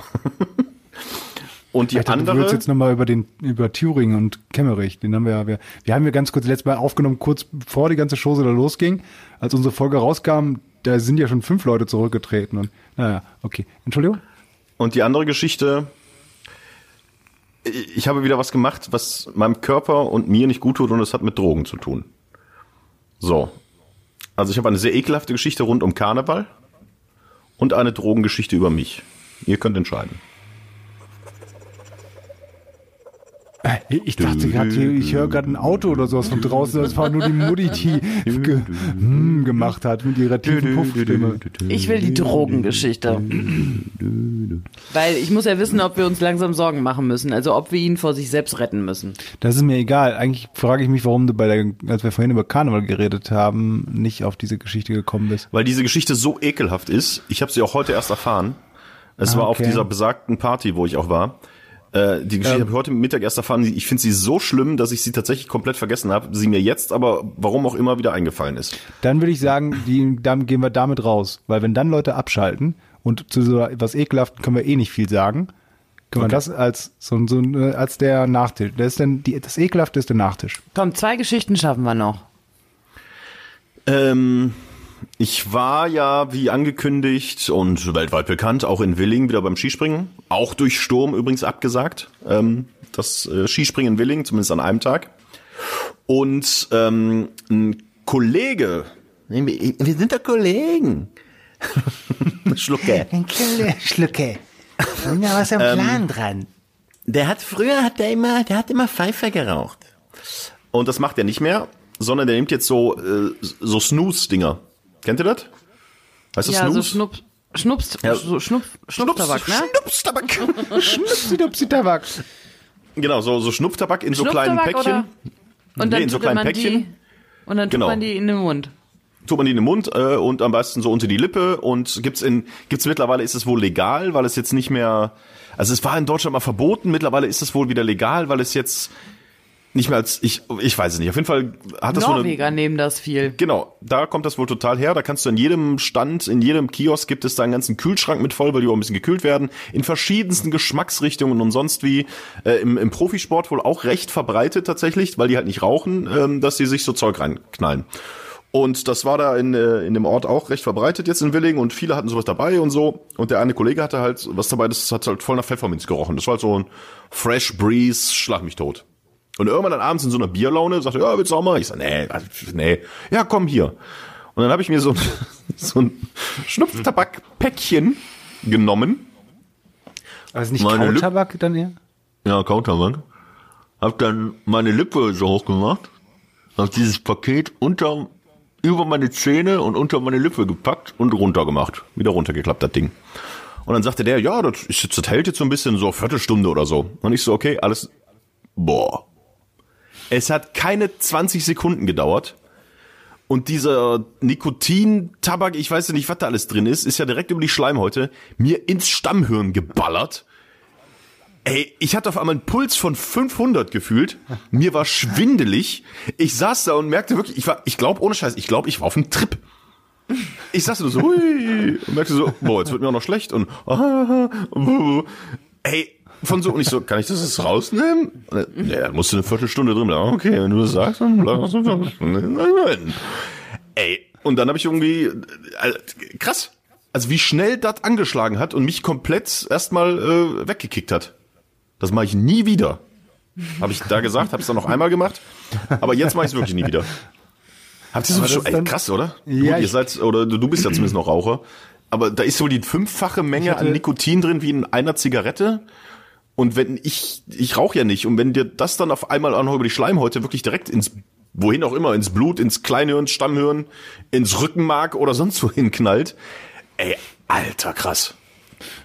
Und die Ich dachte, du andere, würdest jetzt nochmal über den, über Thüringen und Kemmerich, den haben wir ja, wir, wir haben ja ganz kurz letztes Mal aufgenommen, kurz bevor die ganze Show da losging. Als unsere Folge rauskam, da sind ja schon fünf Leute zurückgetreten und, naja, okay. Entschuldigung? und die andere Geschichte, ich habe wieder was gemacht, was meinem Körper und mir nicht gut tut und es hat mit Drogen zu tun. So. Also ich habe eine sehr ekelhafte Geschichte rund um Karneval und eine Drogengeschichte über mich. Ihr könnt entscheiden. Äh, Ich dachte gerade, ich höre gerade ein Auto oder sowas von draußen. Das war nur die Mutti, die (laughs) ge hm, gemacht hat mit ihrer tiefen Puffstimme. Ich will die Drogengeschichte. Weil ich muss ja wissen, ob wir uns langsam Sorgen machen müssen. Also ob wir ihn vor sich selbst retten müssen. Das ist mir egal. Eigentlich frage ich mich, warum du bei der, als wir vorhin über Karneval geredet haben, nicht auf diese Geschichte gekommen bist. Weil diese Geschichte so ekelhaft ist. Ich habe sie auch heute erst erfahren. Es Ah, war auf dieser besagten Party, wo ich auch war. Äh, die Geschichte habe ich heute Mittag erst erfahren. Ich finde sie so schlimm, dass ich sie tatsächlich komplett vergessen habe. Sie mir jetzt aber, warum auch immer, wieder eingefallen ist. Dann würde ich sagen, die, dann gehen wir damit raus. Weil wenn dann Leute abschalten und zu so etwas Ekelhaften können wir eh nicht viel sagen, können wir das als so, so äh, als der Nachtisch. Das ist dann die, das Ekelhafte ist der Nachtisch. Komm, zwei Geschichten schaffen wir noch. Ähm, ich war ja, wie angekündigt und weltweit bekannt, auch in Willing wieder beim Skispringen. Auch durch Sturm übrigens abgesagt. Ähm, das äh, Skispringen in Willing, zumindest an einem Tag. Und ähm, ein Kollege, wir sind doch Kollegen. (laughs) Schlucke. Schlucke. Und da was am Plan dran. Der hat früher hat der immer, der hat immer Pfeife geraucht. Und das macht er nicht mehr, sondern der nimmt jetzt so äh, so Snooze-Dinger. Kennt ihr das? Weißt du Ja, so Snooze? Schnupp, Schnups, Ja. so Schnupf, Schnupftabak, ne? Schnupftabak. (laughs) Genau, so, so Schnupftabak in so kleinen Päckchen. oder- Und dann Nee, in so tut kleinen man Päckchen. die und dann tut Genau. man die in den Mund. Tut man die in den Mund äh, und am besten so unter die Lippe und gibt's in gibt's mittlerweile ist es wohl legal, weil es jetzt nicht mehr also es war in Deutschland mal verboten, mittlerweile ist es wohl wieder legal, weil es jetzt nicht mehr als ich ich weiß es nicht. Auf jeden Fall hat das so eine Norweger nehmen das viel. Genau, da kommt das wohl total her. Da kannst du in jedem Stand, in jedem Kiosk gibt es da einen ganzen Kühlschrank mit voll, weil die auch ein bisschen gekühlt werden. In verschiedensten Geschmacksrichtungen und sonst wie. Äh, im, Im Profisport wohl auch recht verbreitet tatsächlich, weil die halt nicht rauchen, ähm, dass sie sich so Zeug reinknallen. Und das war da in, äh, in dem Ort auch recht verbreitet jetzt in Willing und viele hatten sowas dabei und so. Und der eine Kollege hatte halt was dabei, das hat halt voll nach Pfefferminz gerochen. Das war halt so ein Fresh Breeze, schlag mich tot. Und irgendwann dann abends in so einer Bierlaune sagte, ja, willst du auch mal? Ich sag, nee, also, nee, ja, komm hier. Und dann habe ich mir so ein, (laughs) so ein Schnupftabakpäckchen genommen. Also nicht Meine Lip- Kautabak dann eher? Ja, Kautabak. Hab dann meine Lippe so hoch gemacht, hab dieses Paket unter, über meine Zähne und unter meine Lippe gepackt und runtergemacht. Wieder runtergeklappt, das Ding. Und dann sagte der, ja, das, ist jetzt, das hält jetzt so ein bisschen, so eine Viertelstunde oder so. Und ich so, okay, alles, boah. Es hat keine 20 Sekunden gedauert. Und dieser Nikotin-Tabak, ich weiß ja nicht, was da alles drin ist, ist ja direkt über die Schleimhäute mir ins Stammhirn geballert. Ey, ich hatte auf einmal einen Puls von 500 gefühlt. Mir war schwindelig. Ich saß da und merkte wirklich, ich war, ich glaube, ohne Scheiß, ich glaube, ich war auf einem Trip. Ich saß da nur so, hui, und merkte so, boah, jetzt wird mir auch noch schlecht und, ah, uh, ey, von so, und ich so, kann ich das jetzt rausnehmen? Er, Ja, da musst du eine Viertelstunde drin bleiben. Okay, wenn du das sagst, dann bleib noch so Viertelstunde. Ey, und dann habe ich irgendwie, äh, krass, also wie schnell das angeschlagen hat und mich komplett erstmal äh, weggekickt hat. Das mache ich nie wieder. Habe ich da gesagt, habe es dann noch einmal gemacht, aber jetzt mache ich es wirklich nie wieder. Habt ihr so schon, ey, krass, oder? Ja, Gut, ihr seid, oder du, bist ja (clears throat) zumindest noch Raucher, aber da ist wohl die fünffache Menge an Nikotin drin wie in einer Zigarette. Und wenn ich, ich rauche ja nicht, und wenn dir das dann auf einmal auch noch über die Schleimhäute wirklich direkt ins, wohin auch immer, ins Blut, ins Kleinhirn, Stammhirn, ins Rückenmark oder sonst wohin knallt, ey, alter krass.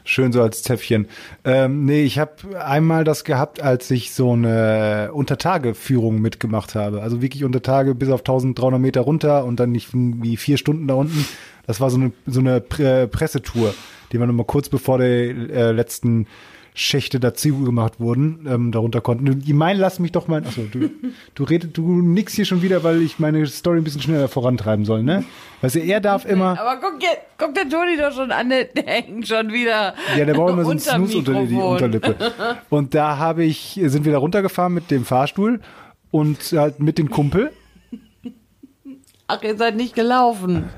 Schön so als Zäpfchen. Ähm, nee, ich habe einmal das gehabt, als ich so eine Untertageführung mitgemacht habe. Also wirklich Untertage bis auf 1300 Meter runter und dann nicht wie vier Stunden da unten. Das war so eine, so eine Pre Pressetour, die wir nochmal kurz bevor die äh, letzten Schächte dazu gemacht wurden, ähm, darunter konnten. Ich meine, lass mich doch mal, achso, du, du redest, du nix hier schon wieder, weil ich meine Story ein bisschen schneller vorantreiben soll, ne? Weißt du, er darf (laughs) immer, Aber guck, jetzt, guck der Toni doch schon an, der, der hängt schon wieder. ja, der braucht immer so einen (laughs) Snooze unter die. Unterlippe. Und da habe ich, sind wir da runtergefahren mit dem Fahrstuhl und halt mit dem Kumpel. Ach, ihr seid nicht gelaufen.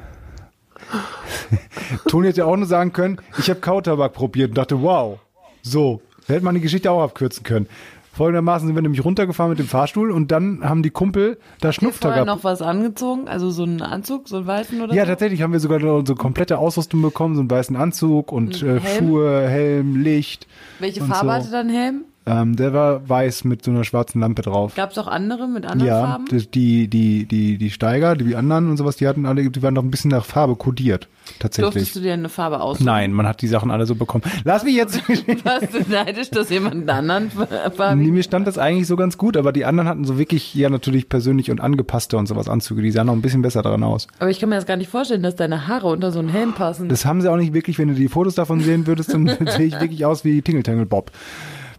(laughs) Toni hätte ja auch nur sagen können, ich habe Kautabak probiert und dachte, wow, so, hätte man die Geschichte auch abkürzen können. Folgendermaßen sind wir nämlich runtergefahren mit dem Fahrstuhl und dann haben die Kumpel da Hast du vorher Schnupftabak. noch was angezogen? Also so einen Anzug, so einen weißen oder Ja, so? tatsächlich haben wir sogar noch unsere komplette Ausrüstung bekommen, so einen weißen Anzug und äh, Helm? Schuhe, Helm, Licht. Welche Farbe so. hatte dein Helm? Ähm, der war weiß mit so einer schwarzen Lampe drauf. Gab es auch andere mit anderen Ja, Farben? die, die, die, die Steiger, die anderen und sowas, die hatten alle, die waren noch ein bisschen nach Farbe kodiert. Tatsächlich. Durftest du dir eine Farbe aussuchen? Nein, man hat die Sachen alle so bekommen. Lass mich jetzt. (laughs) Warst du neidisch, dass jemand anderen Nee, Farbe? mir stand das eigentlich so ganz gut, aber die anderen hatten so wirklich, ja, natürlich persönlich und angepasste und sowas Anzüge. Die sahen noch ein bisschen besser daran aus. Aber ich kann mir das gar nicht vorstellen, dass deine Haare unter so einen Helm passen. Das haben sie auch nicht wirklich, wenn du die Fotos davon sehen würdest, dann (laughs) sehe ich wirklich aus wie Tingle Tangle Bob.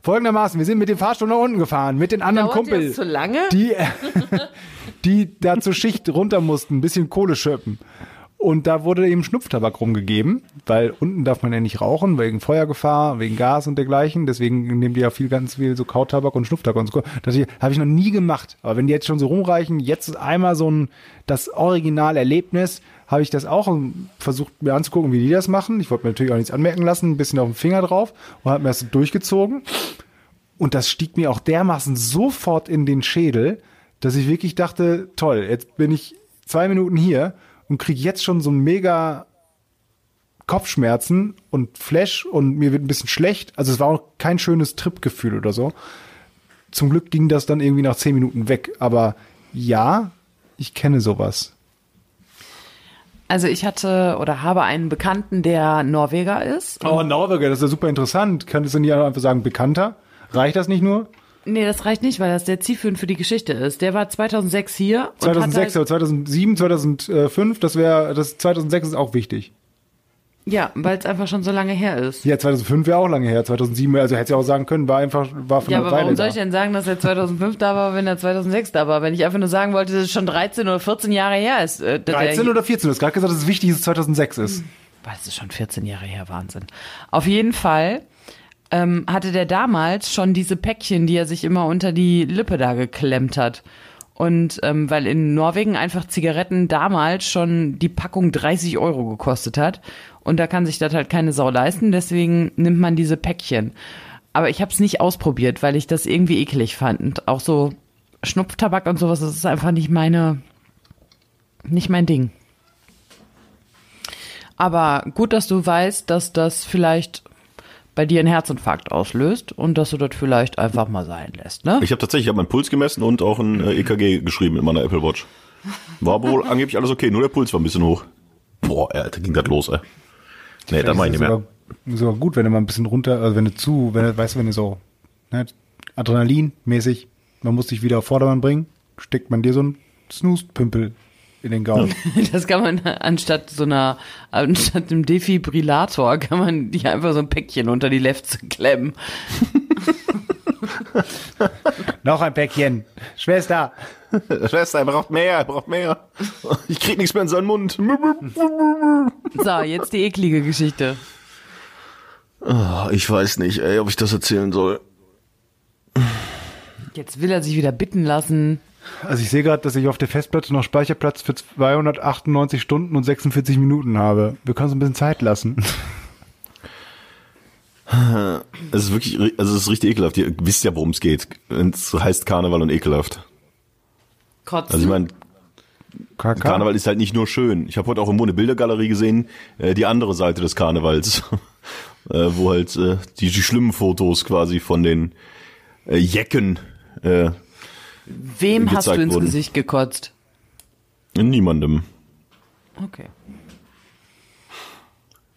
Folgendermaßen, wir sind mit dem Fahrstuhl nach unten gefahren, mit den anderen Dauert Kumpel, zu lange? die, (laughs) die da zur Schicht runter mussten, ein bisschen Kohle schöpfen. Und da wurde eben Schnupftabak rumgegeben, weil unten darf man ja nicht rauchen, wegen Feuergefahr, wegen Gas und dergleichen. Deswegen nehmen die ja viel, ganz viel so Kautabak und Schnupftabak und so. Das habe ich noch nie gemacht. Aber wenn die jetzt schon so rumreichen, jetzt ist einmal so ein, das Originalerlebnis, habe ich das auch versucht mir anzugucken, wie die das machen. Ich wollte mir natürlich auch nichts anmerken lassen, ein bisschen auf den Finger drauf und habe mir das durchgezogen. Und das stieg mir auch dermaßen sofort in den Schädel, dass ich wirklich dachte, toll, jetzt bin ich zwei Minuten hier und kriege jetzt schon so mega Kopfschmerzen und Flash und mir wird ein bisschen schlecht. Also es war auch kein schönes Tripgefühl oder so. Zum Glück ging das dann irgendwie nach zehn Minuten weg. Aber ja, ich kenne sowas. Also ich hatte oder habe einen Bekannten, der Norweger ist. Oh, Norweger, das ist ja super interessant. Könntest du nicht einfach sagen, bekannter? Reicht das nicht nur? Nee, das reicht nicht, weil das der zielführend für die Geschichte ist. Der war 2006 hier. und 2006 hat oder 2007, 2005, das wäre, das 2006 ist auch wichtig. Ja, weil es einfach schon so lange her ist. Ja, 2005 wäre auch lange her, 2007, also hätte ich auch sagen können, war einfach, war von Ja, aber warum Weile soll da. ich denn sagen, dass er 2005 da war, wenn er 2006 da war? Wenn ich einfach nur sagen wollte, dass es schon 13 oder 14 Jahre her ist. äh, dass er 13 hier- oder 14, du hast gerade gesagt, dass es wichtig ist, dass es 2006 ist. Weil es ist schon 14 Jahre her, Wahnsinn. Auf jeden Fall ähm, hatte der damals schon diese Päckchen, die er sich immer unter die Lippe da geklemmt hat. Und ähm, weil in Norwegen einfach Zigaretten damals schon die Packung 30 Euro gekostet hat. Und da kann sich das halt keine Sau leisten, deswegen nimmt man diese Päckchen. Aber ich habe es nicht ausprobiert, weil ich das irgendwie eklig fand. Und auch so Schnupftabak und sowas, das ist einfach nicht meine, nicht mein Ding. Aber gut, dass du weißt, dass das vielleicht bei dir einen Herzinfarkt auslöst und dass du das vielleicht einfach mal sein lässt, ne? Ich habe tatsächlich ich hab meinen Puls gemessen und auch ein äh, EKG geschrieben in meiner Apple Watch. War wohl (laughs) angeblich alles okay, nur der Puls war ein bisschen hoch. Boah, Alter, ging das los, ey. Nee, da mach ich nicht mehr. sogar, sogar gut, wenn du mal ein bisschen runter, also wenn du zu, wenn du, weißt du, wenn du so, ne, Adrenalin-mäßig, man muss dich wieder auf Vordermann bringen, steckt man dir so einen Snooze-Pümpel in den Gaumen. (laughs) Das kann man anstatt so einer, anstatt einem Defibrillator kann man die einfach so ein Päckchen unter die Lefze klemmen. (laughs) Noch ein Päckchen. Schwester. (laughs) Schwester, er braucht mehr, er braucht mehr. Ich krieg nichts mehr in seinen Mund. So, jetzt die eklige Geschichte. Ah, Ich weiß nicht, ey, ob ich das erzählen soll. Jetzt will er sich wieder bitten lassen. Also ich sehe gerade, dass ich auf der Festplatte noch Speicherplatz für 298 Stunden und 46 Minuten habe. Wir können uns ein bisschen Zeit lassen. (laughs) Es ist wirklich, also es ist richtig ekelhaft. Ihr wisst ja, worum es geht. Es heißt Karneval und ekelhaft. Kotzen. Also ich meine. Karneval ist halt nicht nur schön. Ich habe heute auch irgendwo eine Bildergalerie gesehen, äh, die andere Seite des Karnevals, (laughs) äh, wo halt äh, die, die schlimmen Fotos quasi von den äh, Jecken äh, Wem hast du ins wurden. Gesicht gekotzt? niemandem. Okay.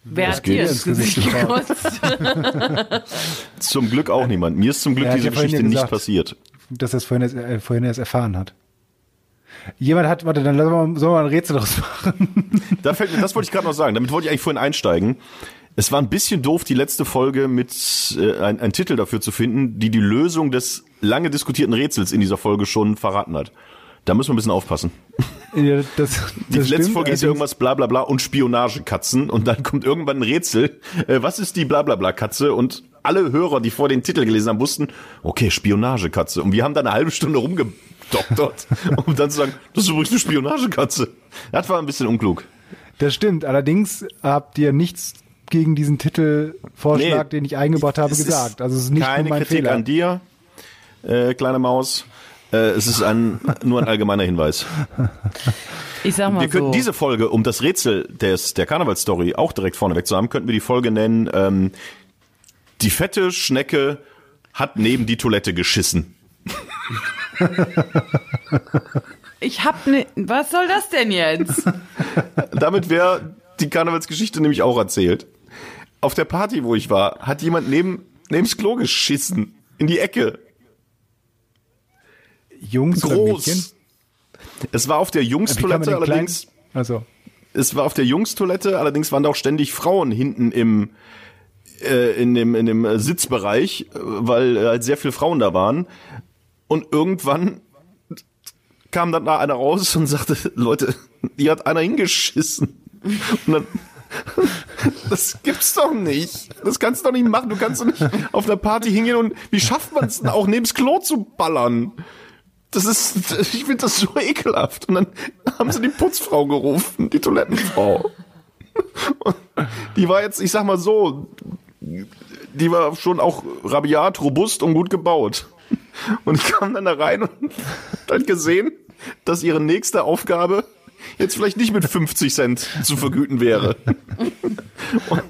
Wer Das hat dir ins Gesicht gekotzt? (laughs) Zum Glück auch niemand. Mir ist zum Glück diese ja vorhin Geschichte ja nicht gesagt. passiert. Dass er es vorhin erst, äh, vorhin erst erfahren hat. Jemand hat, warte, dann wir, sollen wir mal ein Rätsel draus machen. Da fällt mir, das wollte ich gerade noch sagen. Damit wollte ich eigentlich vorhin einsteigen. Es war ein bisschen doof, die letzte Folge mit äh, ein, ein Titel dafür zu finden, die die Lösung des lange diskutierten Rätsels in dieser Folge schon verraten hat. Da müssen wir ein bisschen aufpassen. (laughs) Ja, das, Die das letzte stimmt, Folge ist ja irgendwas bla bla bla und Spionagekatzen und dann kommt irgendwann ein Rätsel. Äh, was ist die bla bla bla Katze? Und alle Hörer, die vor den Titel gelesen haben, wussten, okay, Spionagekatze. Und wir haben dann eine halbe Stunde rumgedoktert, (laughs) um dann zu sagen, das ist übrigens eine Spionagekatze. Das war ein bisschen unklug. Das stimmt. Allerdings habt ihr nichts gegen diesen Titelvorschlag, Nee, den ich eingebracht habe, gesagt. Also es ist nicht keine nur mein Kritik Fehler. an dir, äh, kleine Maus. Äh, es ist ein, nur ein allgemeiner Hinweis. Ich sag mal Wir könnten so. diese Folge, um das Rätsel des, der Karnevalsstory auch direkt vorneweg zu haben, könnten wir die Folge nennen, ähm, die fette Schnecke hat neben die Toilette geschissen. ich hab ne. Was soll das denn jetzt? Damit wäre die Karnevalsgeschichte nämlich auch erzählt. Auf der Party, wo ich war, hat jemand neben, neben's Klo geschissen. In die Ecke. Jungs oder Mädchen? Groß. Es war auf der Jungstoilette allerdings. kleinen- Also, es war auf der Jungstoilette, allerdings waren da auch ständig Frauen hinten im äh, in dem in dem äh, Sitzbereich, äh, weil äh, halt sehr viele Frauen da waren. Und irgendwann kam dann da einer raus und sagte, (laughs) Leute, hier hat einer hingeschissen. Und dann das gibt's doch nicht. Das kannst du doch nicht machen. Du kannst doch nicht auf einer Party hingehen und wie schafft man es denn auch neben's Klo zu ballern? Das ist, ich finde das so ekelhaft. Und dann haben sie die Putzfrau gerufen, die Toilettenfrau. Und die war jetzt, ich sag mal so, die war schon auch rabiat, robust und gut gebaut. Und ich kam dann da rein und dann gesehen, dass ihre nächste Aufgabe jetzt vielleicht nicht mit 50 Cent zu vergüten wäre. Und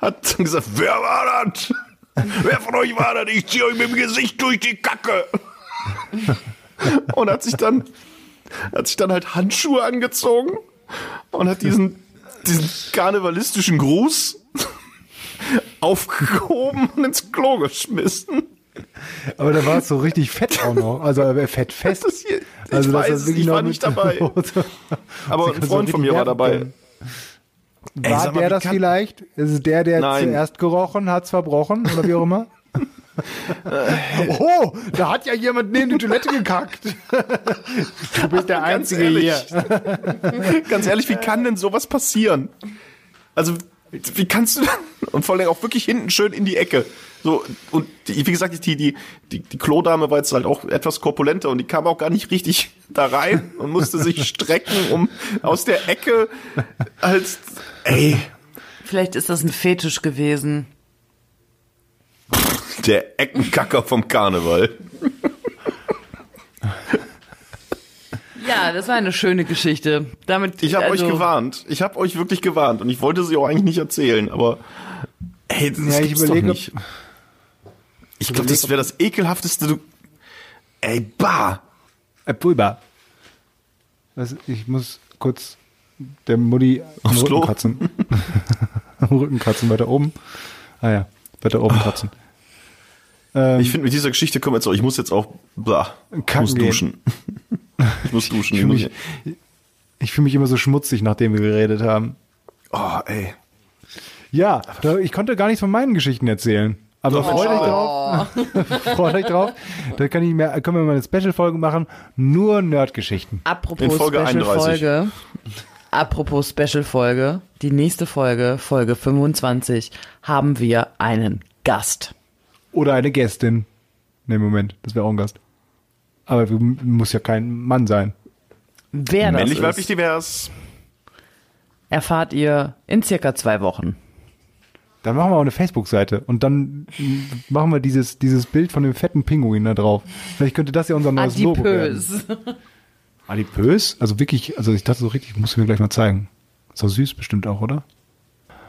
hat dann gesagt, wer war das? Wer von euch war das? Ich ziehe euch mit dem Gesicht durch die Kacke. Und hat sich dann, hat sich dann halt Handschuhe angezogen und hat diesen, diesen karnevalistischen Gruß aufgehoben und ins Klo geschmissen. Aber da war es so richtig fett auch noch. Also äh, fett fest. Das hier, ich also, weiß das es, ich war nicht dabei. (laughs) Aber ein Freund von mir war dabei. Ey, War mal, der das vielleicht? Ist es der, der Nein. zuerst gerochen, hat's verbrochen oder wie auch immer? (laughs) oh, da hat ja jemand neben die Toilette gekackt. (laughs) Du bist der Einzige ehrlich. hier. Ganz ehrlich, wie kann denn sowas passieren? Also, wie kannst du? Und vor allem auch wirklich hinten schön in die Ecke. So, und die, wie gesagt, die, die, die, die Klodame war jetzt halt auch etwas korpulenter und die kam auch gar nicht richtig da rein und musste sich (laughs) strecken, um aus der Ecke als, ey, Vielleicht ist das ein Fetisch gewesen. der Eckenkacker vom Karneval. Ja, das war eine schöne Geschichte. Damit Ich habe also, euch gewarnt. Ich habe euch wirklich gewarnt und ich wollte sie auch eigentlich nicht erzählen, aber ey, das Ja, ich überlege, nicht. Ich glaube, das wäre das ekelhafteste. Du, ey, bah. Äh, Pulver. Was, ich muss kurz der Mutti am Aufs Rücken kratzen. (laughs) am Rücken kratzen, weiter oben. Ah ja, weiter oben kratzen. Ähm, Ich finde, mit dieser Geschichte kommen wir jetzt auch. Ich muss jetzt auch, Kacken muss gehen. duschen. (laughs) Ich muss duschen. Ich Ich fühle mich, ich fühl mich immer so schmutzig, nachdem wir geredet haben. oh, ey. Ja, da, ich konnte gar nichts von meinen Geschichten erzählen. Aber freut euch drauf. (laughs) freut euch drauf. Da kann ich mehr, können wir mal eine Special-Folge machen. Nur Nerd-Geschichten. Apropos In Folge Special 31. Folge. Apropos Special Folge. Die nächste Folge, Folge 25, haben wir einen Gast. Oder eine Gästin. Ne, Moment, das wäre auch ein Gast. Aber muss ja kein Mann sein. Wer das Männlich, ist, weiblich, divers. erfahrt ihr in circa zwei Wochen. Dann machen wir auch eine Facebook-Seite und dann machen wir dieses, dieses Bild von dem fetten Pinguin da drauf. Vielleicht könnte das ja unser neues Logo werden. Adipös. (laughs) Adipös? Also wirklich, also ich dachte so richtig, musst du mir gleich mal zeigen. Ist doch süß bestimmt auch, oder?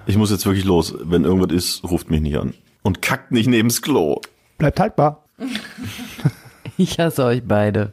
Ich muss jetzt wirklich los. Wenn irgendwas ist, ruft mich nicht an. Und kackt nicht neben's Klo. Bleibt haltbar. (laughs) Ich hasse euch beide.